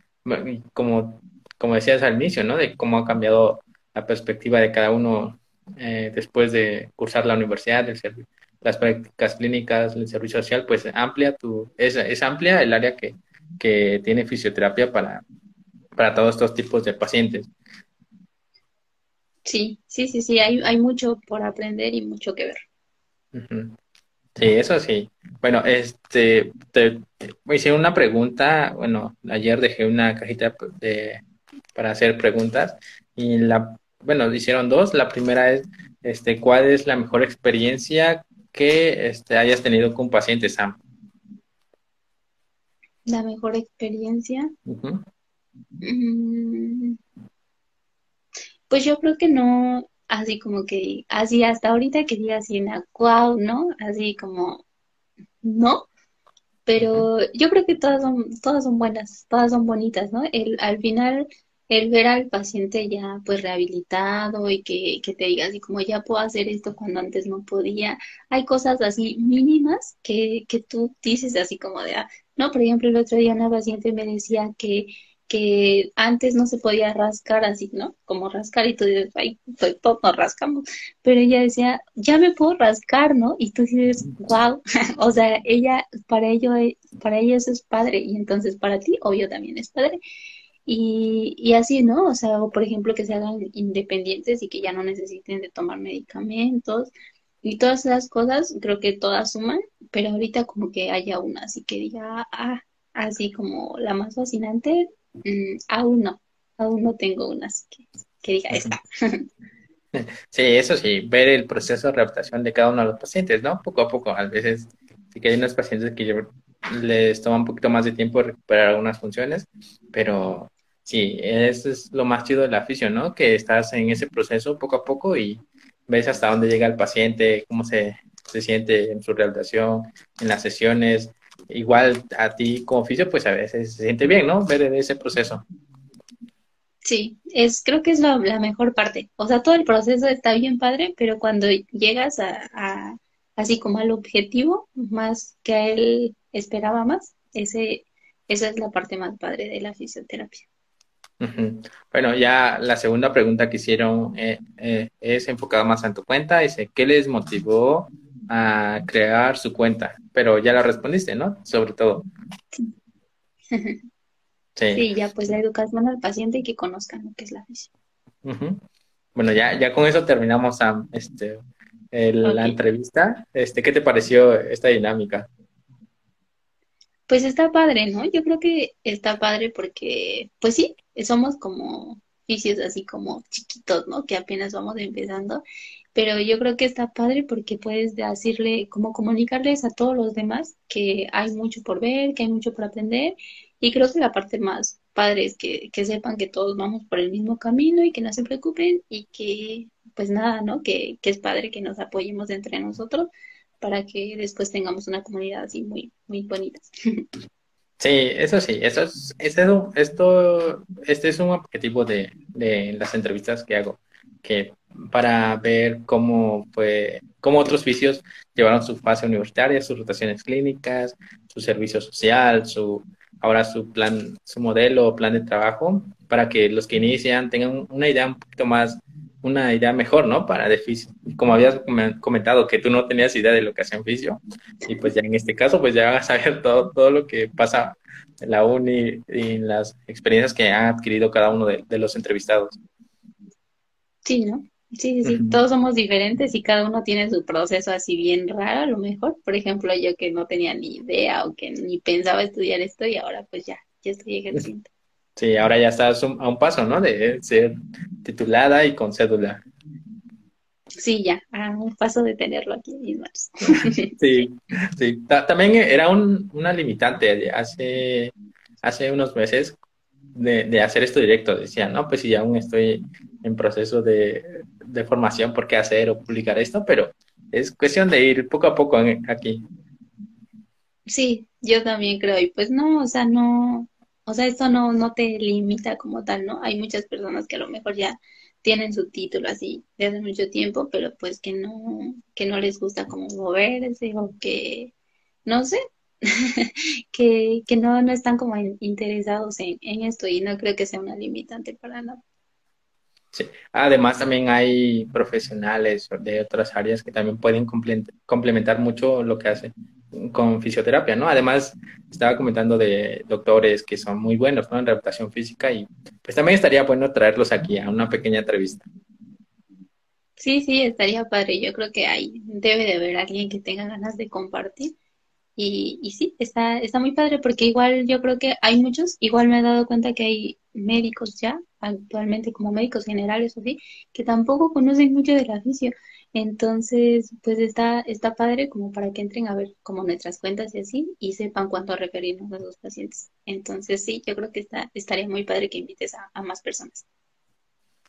como, como decías al inicio, ¿no? De cómo ha cambiado la perspectiva de cada uno eh, después de cursar la universidad, el las prácticas clínicas, el servicio social, pues amplia tu, es, es amplia el área que, que tiene fisioterapia para, para todos estos tipos de pacientes. Sí, sí, sí, sí, hay, hay mucho por aprender y mucho que ver. Sí, eso sí. Bueno, este, te, hice una pregunta, bueno, ayer dejé una cajita de, para hacer preguntas y la, bueno, hicieron dos. La primera es, este, ¿cuál es la mejor experiencia que este, hayas tenido con un paciente, Sam? La mejor experiencia. Pues yo creo que no, así como que, así hasta ahorita que diga así una wow, ¿no? Así como, no, pero yo creo que todas son, todas son buenas, todas son bonitas, ¿no? El, al final, el ver al paciente ya pues rehabilitado y que, que te diga así como ya puedo hacer esto cuando antes no podía, hay cosas así mínimas que, que tú dices así como de, ah, no, por ejemplo, el otro día una paciente me decía que que antes no se podía rascar así, ¿no? Como rascar y tú dices, ay, pues, todos nos rascamos, pero ella decía, ya me puedo rascar, ¿no? Y tú dices, wow, o sea, ella, para ello, para ellos es padre y entonces para ti, obvio, también es padre. Y, y así, ¿no? O sea, o por ejemplo, que se hagan independientes y que ya no necesiten de tomar medicamentos y todas esas cosas, creo que todas suman, pero ahorita como que haya una así que diga, ah, así como la más fascinante, Mm, aún no, aún no tengo una así que, que diga esta. Sí, eso sí, ver el proceso de readaptación de cada uno de los pacientes, ¿no? Poco a poco, a veces sí que hay unos pacientes que les toma un poquito más de tiempo recuperar algunas funciones, pero sí, eso es lo más chido de la afición, ¿no? Que estás en ese proceso poco a poco y ves hasta dónde llega el paciente, cómo se, se siente en su rehabilitación, en las sesiones, igual a ti como oficio, pues a veces se siente bien, ¿no? Ver ese proceso. Sí, es, creo que es la, mejor parte. O sea, todo el proceso está bien padre, pero cuando llegas a, así como al objetivo, más que a él esperaba más, ese, esa es la parte más padre de la fisioterapia. Bueno, ya la segunda pregunta que hicieron eh, eh, es enfocada más en tu cuenta. Dice, ¿qué les motivó a crear su cuenta, pero ya la respondiste, ¿no? Sobre todo. Sí. ya pues la educación al paciente y que conozcan lo que es la fisio. Bueno, ya, ya con eso terminamos este, la entrevista. Este, ¿Qué te pareció esta dinámica? Pues está padre, ¿no? Yo creo que está padre porque, pues sí, somos como fisios así como chiquitos, ¿no? Que apenas vamos empezando, pero yo creo que está padre porque puedes decirle, como comunicarles a todos los demás que hay mucho por ver, que hay mucho por aprender, y creo que la parte más padre es que, que sepan que todos vamos por el mismo camino y que no se preocupen y que, pues nada, ¿no? Que, que es padre que nos apoyemos entre nosotros para que después tengamos una comunidad así muy, muy bonita. Sí, eso sí, eso es, esto, este es un objetivo de, de las entrevistas que hago, que para ver cómo fue, cómo otros vicios llevaron su fase universitaria, sus rotaciones clínicas, su servicio social, su ahora su plan, su modelo plan de trabajo, para que los que inician tengan una idea un poquito más una idea mejor, ¿no? Para de Como habías comentado que tú no tenías idea de lo que hacía fisio, y pues ya en este caso, pues ya vas a ver todo, todo lo que pasa en la uni y las experiencias que han adquirido cada uno de, los entrevistados. Sí, ¿no? Sí, sí, todos somos diferentes y cada uno tiene su proceso así bien raro, a lo mejor. Por ejemplo, yo que no tenía ni idea o que ni pensaba estudiar esto y ahora pues ya, ya estoy ejerciendo. Sí, ahora ya estás a un paso, ¿no? De ser titulada y con cédula. Sí, ya, a un paso de tenerlo aquí en mis manos. Sí, sí. También era un, una limitante hace, hace unos meses de, de, hacer esto directo. Decía, no, pues si aún estoy en proceso de, de, formación, ¿por qué hacer o publicar esto? Pero es cuestión de ir poco a poco aquí. Sí, yo también creo. Y pues no, o sea, no, o sea, esto no, no te limita como tal, ¿no? Hay muchas personas que a lo mejor ya tienen su título así de hace mucho tiempo, pero pues que no, que no les gusta como moverse o que, no sé, que, que no, no están como interesados en, en esto y no creo que sea una limitante para nada. Sí. Además, también hay profesionales de otras áreas que también pueden complementar mucho lo que hacen con fisioterapia, ¿no? Además, estaba comentando de doctores que son muy buenos, ¿no? En rehabilitación física y pues también estaría bueno traerlos aquí a una pequeña entrevista. Sí, sí, estaría padre. Yo creo que hay, debe de haber alguien que tenga ganas de compartir. Y, y sí, está, está muy padre porque igual yo creo que hay muchos, igual me he dado cuenta que hay médicos ya, actualmente como médicos generales o así, que tampoco conocen mucho del oficio. Entonces, pues está, está padre como para que entren a ver como nuestras cuentas y así y sepan cuánto referirnos a los pacientes. Entonces, sí, yo creo que está, estaría muy padre que invites a, más personas.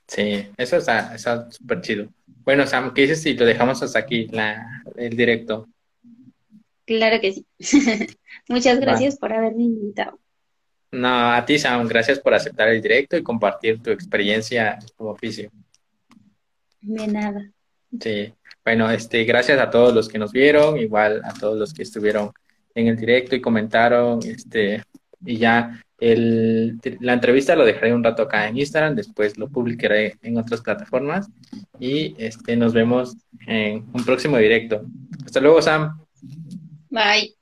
Sí, eso está súper chido. Bueno, Sam, ¿qué dices si lo dejamos hasta aquí, la, el directo? Claro que sí. Muchas gracias por haberme invitado. No, a ti, Sam, gracias por aceptar el directo y compartir tu experiencia como oficio. De nada. Sí, bueno, este, gracias a todos los que nos vieron, igual a todos los que estuvieron en el directo y comentaron, este, y ya el, la entrevista lo dejaré un rato acá en Instagram, después lo publicaré en otras plataformas y este, nos vemos en un próximo directo. Hasta luego, Sam. Bye.